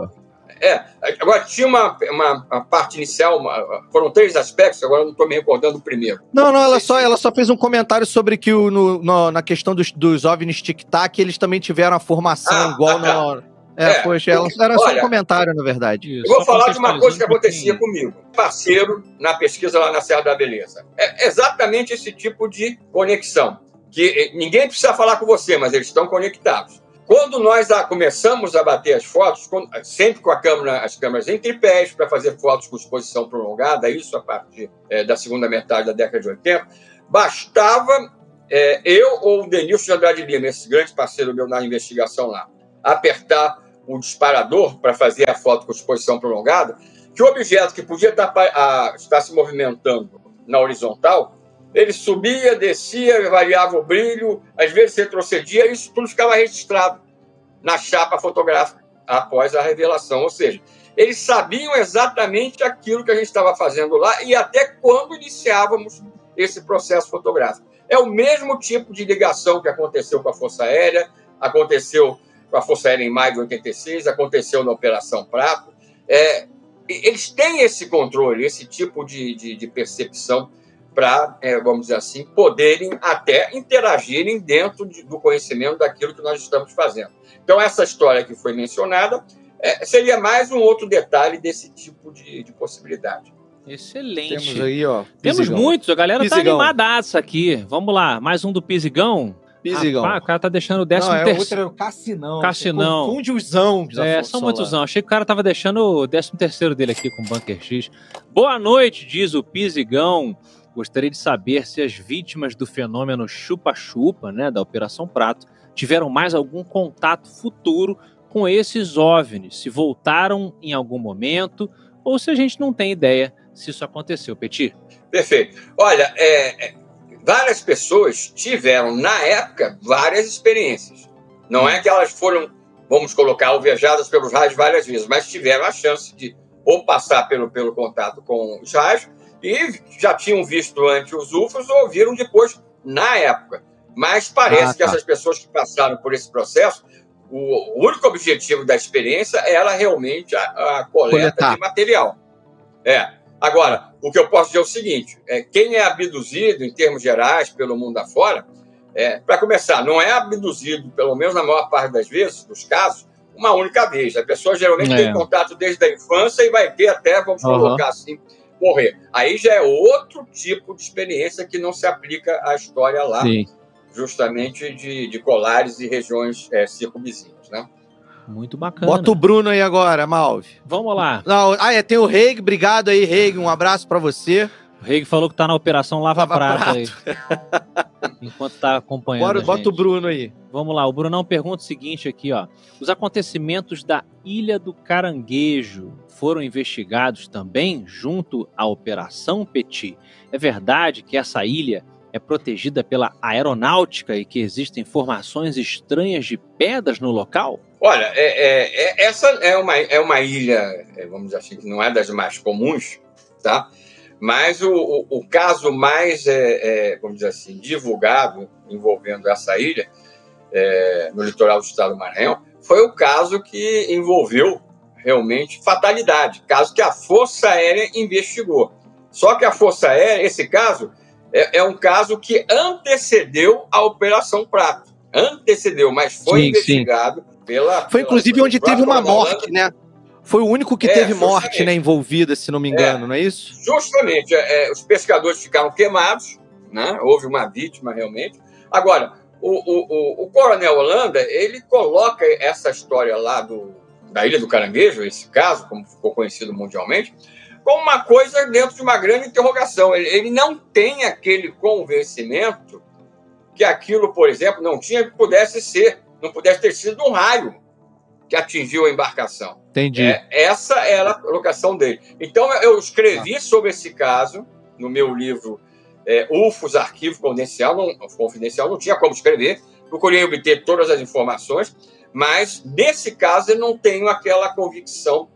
[SPEAKER 3] É, agora tinha uma, uma, uma parte inicial, uma, foram três aspectos, agora eu não estou me recordando o primeiro.
[SPEAKER 2] Não, não, ela só, ela só fez um comentário sobre que o, no, no na questão dos, dos OVNIs tic-tac, eles também tiveram a formação ah, igual ah, no. É, é, poxa, ela, era só um comentário, na verdade.
[SPEAKER 3] Eu vou falar de uma coisa que acontecia comigo. Parceiro na pesquisa lá na Serra da Beleza. É exatamente esse tipo de conexão. Que eh, ninguém precisa falar com você, mas eles estão conectados. Quando nós começamos a bater as fotos, sempre com a câmera, as câmeras em tripés, para fazer fotos com exposição prolongada, isso a partir é, da segunda metade da década de 80, bastava é, eu ou o Denilson de Andrade Lima, esse grande parceiro meu na investigação lá, apertar o disparador para fazer a foto com exposição prolongada, que o objeto que podia estar, tá a, estar se movimentando na horizontal ele subia, descia, variava o brilho, às vezes retrocedia, isso tudo ficava registrado na chapa fotográfica após a revelação. Ou seja, eles sabiam exatamente aquilo que a gente estava fazendo lá e até quando iniciávamos esse processo fotográfico. É o mesmo tipo de ligação que aconteceu com a Força Aérea, aconteceu com a Força Aérea em maio de 86, aconteceu na Operação Prato. É, eles têm esse controle, esse tipo de, de, de percepção para, é, vamos dizer assim, poderem até interagirem dentro de, do conhecimento daquilo que nós estamos fazendo. Então, essa história que foi mencionada é, seria mais um outro detalhe desse tipo de, de possibilidade.
[SPEAKER 1] Excelente.
[SPEAKER 2] Temos aí, ó.
[SPEAKER 1] Temos muitos, a galera tá Pisigão. tá animadaça aqui. Vamos lá, mais um do Pisigão.
[SPEAKER 2] Pisigão.
[SPEAKER 1] Rapaz, o cara tá deixando o décimo terceiro.
[SPEAKER 2] Outro é o Cassinão.
[SPEAKER 1] Cassinão.
[SPEAKER 2] Confunde os zão.
[SPEAKER 1] É, são muitos zão. Achei que o cara tava deixando o décimo terceiro dele aqui com o Bunker X. Boa noite, diz o Pisigão. Gostaria de saber se as vítimas do fenômeno chupa-chupa, né, da Operação Prato, tiveram mais algum contato futuro com esses OVNIs, se voltaram em algum momento, ou se a gente não tem ideia se isso aconteceu, Petit.
[SPEAKER 3] Perfeito. Olha, é, é, várias pessoas tiveram, na época, várias experiências. Não é que elas foram, vamos colocar, alvejadas pelos raios várias vezes, mas tiveram a chance de ou passar pelo, pelo contato com os raios e já tinham visto antes os UFOs ou viram depois na época. Mas parece ah, tá. que essas pessoas que passaram por esse processo, o único objetivo da experiência era realmente a, a coleta Coletar. de material. É. Agora, o que eu posso dizer é o seguinte: é, quem é abduzido, em termos gerais, pelo mundo afora, é, para começar, não é abduzido, pelo menos na maior parte das vezes, dos casos, uma única vez. A pessoa geralmente é. tem contato desde a infância e vai ter até, vamos uhum. colocar assim, morrer. Aí já é outro tipo de experiência que não se aplica à história lá, Sim. justamente de, de colares e regiões é, circunvizinhas, né?
[SPEAKER 1] Muito bacana.
[SPEAKER 2] Bota o Bruno aí agora, Malve.
[SPEAKER 1] Vamos lá.
[SPEAKER 2] Não, ah, é, tem o Reig. Obrigado aí, Reig. Um abraço para você.
[SPEAKER 1] O Reig falou que tá na Operação Lava, Lava Prata aí. Enquanto tá acompanhando. Bora,
[SPEAKER 2] bota o Bruno aí.
[SPEAKER 1] Vamos lá, o Brunão pergunta o seguinte aqui, ó. Os acontecimentos da Ilha do Caranguejo foram investigados também junto à Operação Petit. É verdade que essa ilha é protegida pela aeronáutica e que existem formações estranhas de pedras no local?
[SPEAKER 3] Olha, é, é, é, essa é uma, é uma ilha, é, vamos dizer assim, que não é das mais comuns, tá? Mas o, o, o caso mais, é, é, vamos dizer assim, divulgado envolvendo essa ilha, no litoral do estado do Maranhão, foi o caso que envolveu realmente fatalidade, caso que a Força Aérea investigou. Só que a Força Aérea, esse caso, é, é um caso que antecedeu a Operação Prato. Antecedeu, mas foi sim, investigado sim. pela.
[SPEAKER 2] Foi inclusive onde teve uma morte, né? Foi o único que é, teve morte né, envolvida, se não me engano, é, não é isso?
[SPEAKER 3] Justamente. É, é, os pescadores ficaram queimados, né? houve uma vítima realmente. Agora, o, o, o, o Coronel Holanda, ele coloca essa história lá do, da Ilha do Caranguejo, esse caso, como ficou conhecido mundialmente, como uma coisa dentro de uma grande interrogação. Ele, ele não tem aquele convencimento que aquilo, por exemplo, não tinha que pudesse ser, não pudesse ter sido um raio que atingiu a embarcação.
[SPEAKER 2] Entendi.
[SPEAKER 3] É, essa era a colocação dele. Então, eu escrevi ah. sobre esse caso no meu livro é, UFOS, Arquivo Confidencial não, Confidencial, não tinha como escrever, procurei obter todas as informações, mas nesse caso eu não tenho aquela convicção,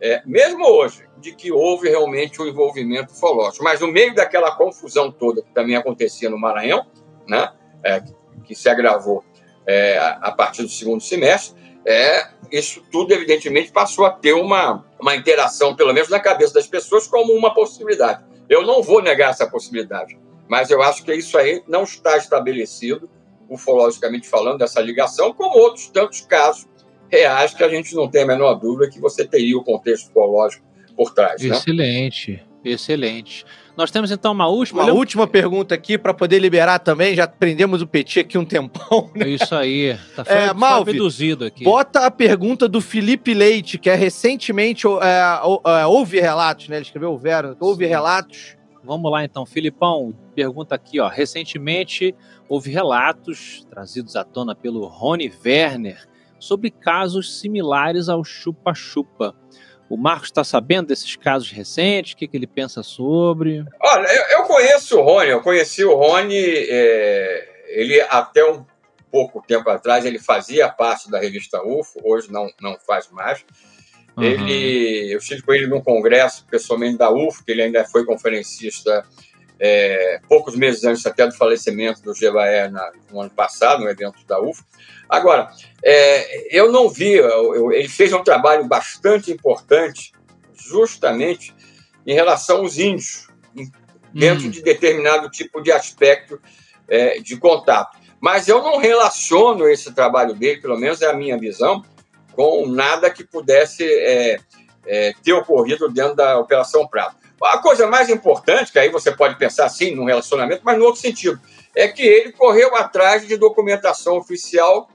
[SPEAKER 3] é, mesmo hoje, de que houve realmente um envolvimento ufológico. Mas no meio daquela confusão toda que também acontecia no Maranhão, né, é, que se agravou é, a partir do segundo semestre, é, isso tudo, evidentemente, passou a ter uma, uma interação, pelo menos na cabeça das pessoas, como uma possibilidade. Eu não vou negar essa possibilidade, mas eu acho que isso aí não está estabelecido, ufologicamente falando, dessa ligação, como outros tantos casos reais que a gente não tem a menor dúvida que você teria o contexto ufológico por trás.
[SPEAKER 1] Excelente, né? excelente. Nós temos então uma última.
[SPEAKER 2] Uma última pergunta aqui para poder liberar também. Já prendemos o Petit aqui um tempão.
[SPEAKER 1] Né? Isso aí. Tá, é, Malvi, reduzido aqui.
[SPEAKER 2] Bota a pergunta do Felipe Leite, que é recentemente é, é, houve relatos, né? Ele escreveu o Vero. Houve relatos.
[SPEAKER 1] Vamos lá então, Filipão. Pergunta aqui, ó. Recentemente houve relatos trazidos à tona pelo Rony Werner sobre casos similares ao chupa-chupa. O Marcos está sabendo desses casos recentes? O que, que ele pensa sobre?
[SPEAKER 3] Olha, eu, eu conheço o Rony, eu conheci o Rony, é, ele até um pouco tempo atrás ele fazia parte da revista UFO, hoje não, não faz mais. Uhum. Ele, eu estive com ele num congresso, pessoalmente da UFO, que ele ainda foi conferencista é, poucos meses antes até do falecimento do Gebaé no ano passado, no evento da UFO. Agora, é, eu não vi, eu, ele fez um trabalho bastante importante, justamente em relação aos índios, dentro hum. de determinado tipo de aspecto é, de contato. Mas eu não relaciono esse trabalho dele, pelo menos é a minha visão, com nada que pudesse é, é, ter ocorrido dentro da Operação Prato. A coisa mais importante, que aí você pode pensar assim num relacionamento, mas no outro sentido, é que ele correu atrás de documentação oficial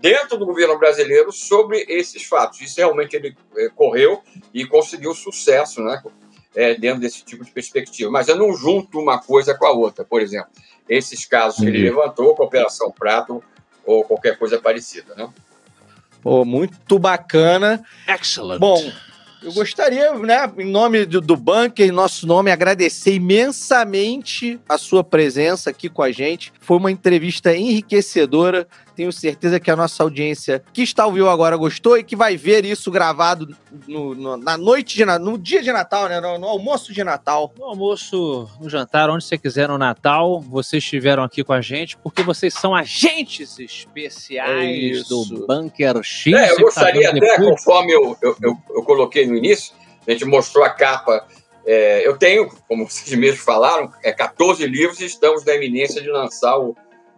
[SPEAKER 3] dentro do governo brasileiro sobre esses fatos. Isso realmente ele é, correu e conseguiu sucesso né, é, dentro desse tipo de perspectiva. Mas eu não junto uma coisa com a outra. Por exemplo, esses casos que ele levantou, com a Operação Prato ou qualquer coisa parecida. Né?
[SPEAKER 2] Pô, muito bacana.
[SPEAKER 1] Excellent.
[SPEAKER 2] Bom, eu gostaria, né, em nome do, do Bunker, em nosso nome, agradecer imensamente a sua presença aqui com a gente. Foi uma entrevista enriquecedora. Tenho certeza que a nossa audiência que está ouvindo agora gostou e que vai ver isso gravado no, no, na noite de no dia de Natal, né? No, no, almoço de Natal.
[SPEAKER 1] No almoço, no jantar, onde você quiser no Natal, vocês estiveram aqui com a gente, porque vocês são agentes especiais é do Bunker X.
[SPEAKER 3] É, eu gostaria tá até, conforme eu, eu, eu, eu coloquei no início, a gente mostrou a capa é, eu tenho, como vocês mesmos falaram, é 14 livros e estamos na iminência de lançar o,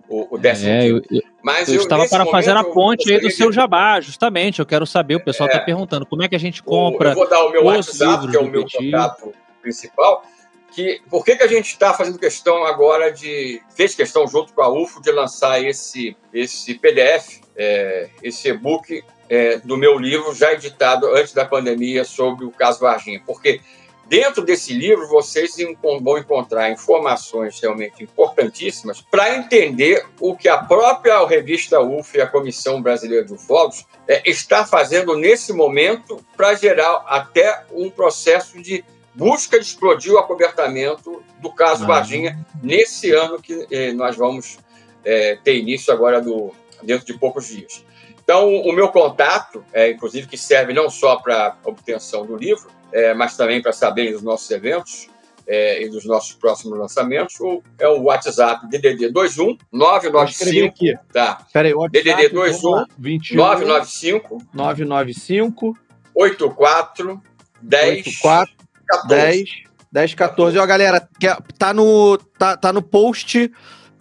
[SPEAKER 3] o, o décimo
[SPEAKER 1] é, eu, Mas eu, eu estava para fazer a ponte aí do seu jabá, justamente. Eu quero saber, o pessoal está é, perguntando como é que a gente compra. Eu
[SPEAKER 3] vou dar o meu WhatsApp, que é o meu contato principal. Que, por que, que a gente está fazendo questão agora de. fez questão junto com a UFO de lançar esse, esse PDF, é, esse e-book é, do meu livro, já editado antes da pandemia, sobre o caso Varginha? Porque Dentro desse livro, vocês vão encontrar informações realmente importantíssimas para entender o que a própria revista UF e a Comissão Brasileira de Ufólogos é, está fazendo nesse momento para gerar até um processo de busca de explodir o acobertamento do caso ah. Varginha nesse ano que eh, nós vamos eh, ter início agora do, dentro de poucos dias. Então, o meu contato, é, inclusive que serve não só para obtenção do livro, é, mas também para saberem dos nossos eventos é, e dos nossos próximos lançamentos, o, é o WhatsApp DDD 21 995. Tá.
[SPEAKER 2] Peraí,
[SPEAKER 3] DDD 21 21 995
[SPEAKER 2] 995
[SPEAKER 3] 84 10
[SPEAKER 2] 84 14. 10 10 14. Ó, galera, tá no tá, tá no post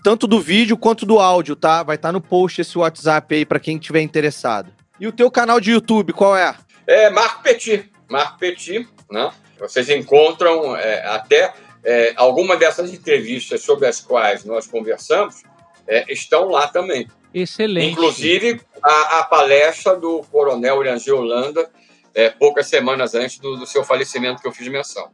[SPEAKER 2] tanto do vídeo quanto do áudio, tá? Vai estar tá no post esse WhatsApp aí para quem tiver interessado. E o teu canal de YouTube, qual é?
[SPEAKER 3] É Marco Petit. Marco Petit, né? Vocês encontram é, até é, algumas dessas entrevistas sobre as quais nós conversamos é, estão lá também.
[SPEAKER 1] Excelente.
[SPEAKER 3] Inclusive a, a palestra do Coronel Irangê Holanda, é, poucas semanas antes do, do seu falecimento que eu fiz menção.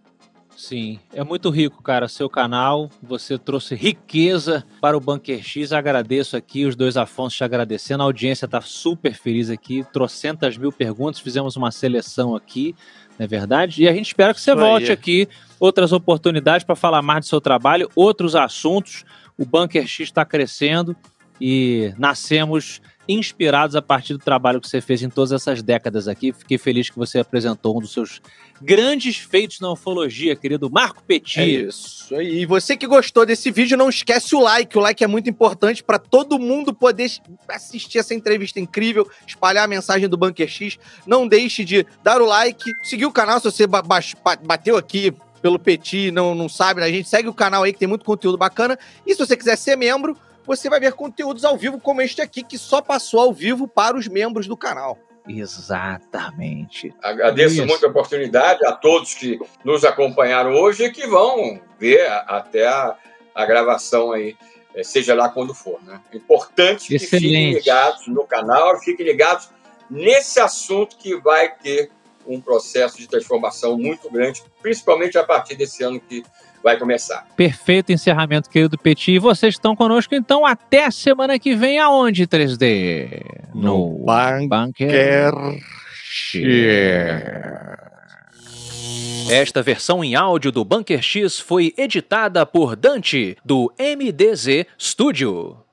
[SPEAKER 1] Sim, é muito rico, cara, seu canal. Você trouxe riqueza para o Bunker X. Agradeço aqui, os dois Afonso te agradecendo. A audiência está super feliz aqui. Trocentas mil perguntas, fizemos uma seleção aqui, não é verdade? E a gente espera que você Isso volte aí. aqui, outras oportunidades para falar mais do seu trabalho, outros assuntos. O Bunker X está crescendo e nascemos inspirados a partir do trabalho que você fez em todas essas décadas aqui. Fiquei feliz que você apresentou um dos seus grandes feitos na ufologia, querido Marco Petit. É
[SPEAKER 2] isso. E você que gostou desse vídeo, não esquece o like. O like é muito importante para todo mundo poder assistir essa entrevista incrível, espalhar a mensagem do Bunker X. Não deixe de dar o like, seguir o canal se você bateu aqui pelo Petit, não, não sabe, a gente segue o canal aí que tem muito conteúdo bacana. E se você quiser ser membro, você vai ver conteúdos ao vivo como este aqui, que só passou ao vivo para os membros do canal.
[SPEAKER 1] Exatamente.
[SPEAKER 3] Agradeço Isso. muito a oportunidade a todos que nos acompanharam hoje e que vão ver até a, a gravação aí, eh, seja lá quando for. Né? Importante Excelente. que fiquem ligados no canal, fiquem ligados nesse assunto que vai ter um processo de transformação muito grande, principalmente a partir desse ano que vai começar.
[SPEAKER 1] Perfeito encerramento, querido Petit. E vocês estão conosco, então, até a semana que vem, aonde, 3D?
[SPEAKER 2] No, no Bunker,
[SPEAKER 1] Esta versão em áudio do Bunker X foi editada por Dante, do MDZ Studio.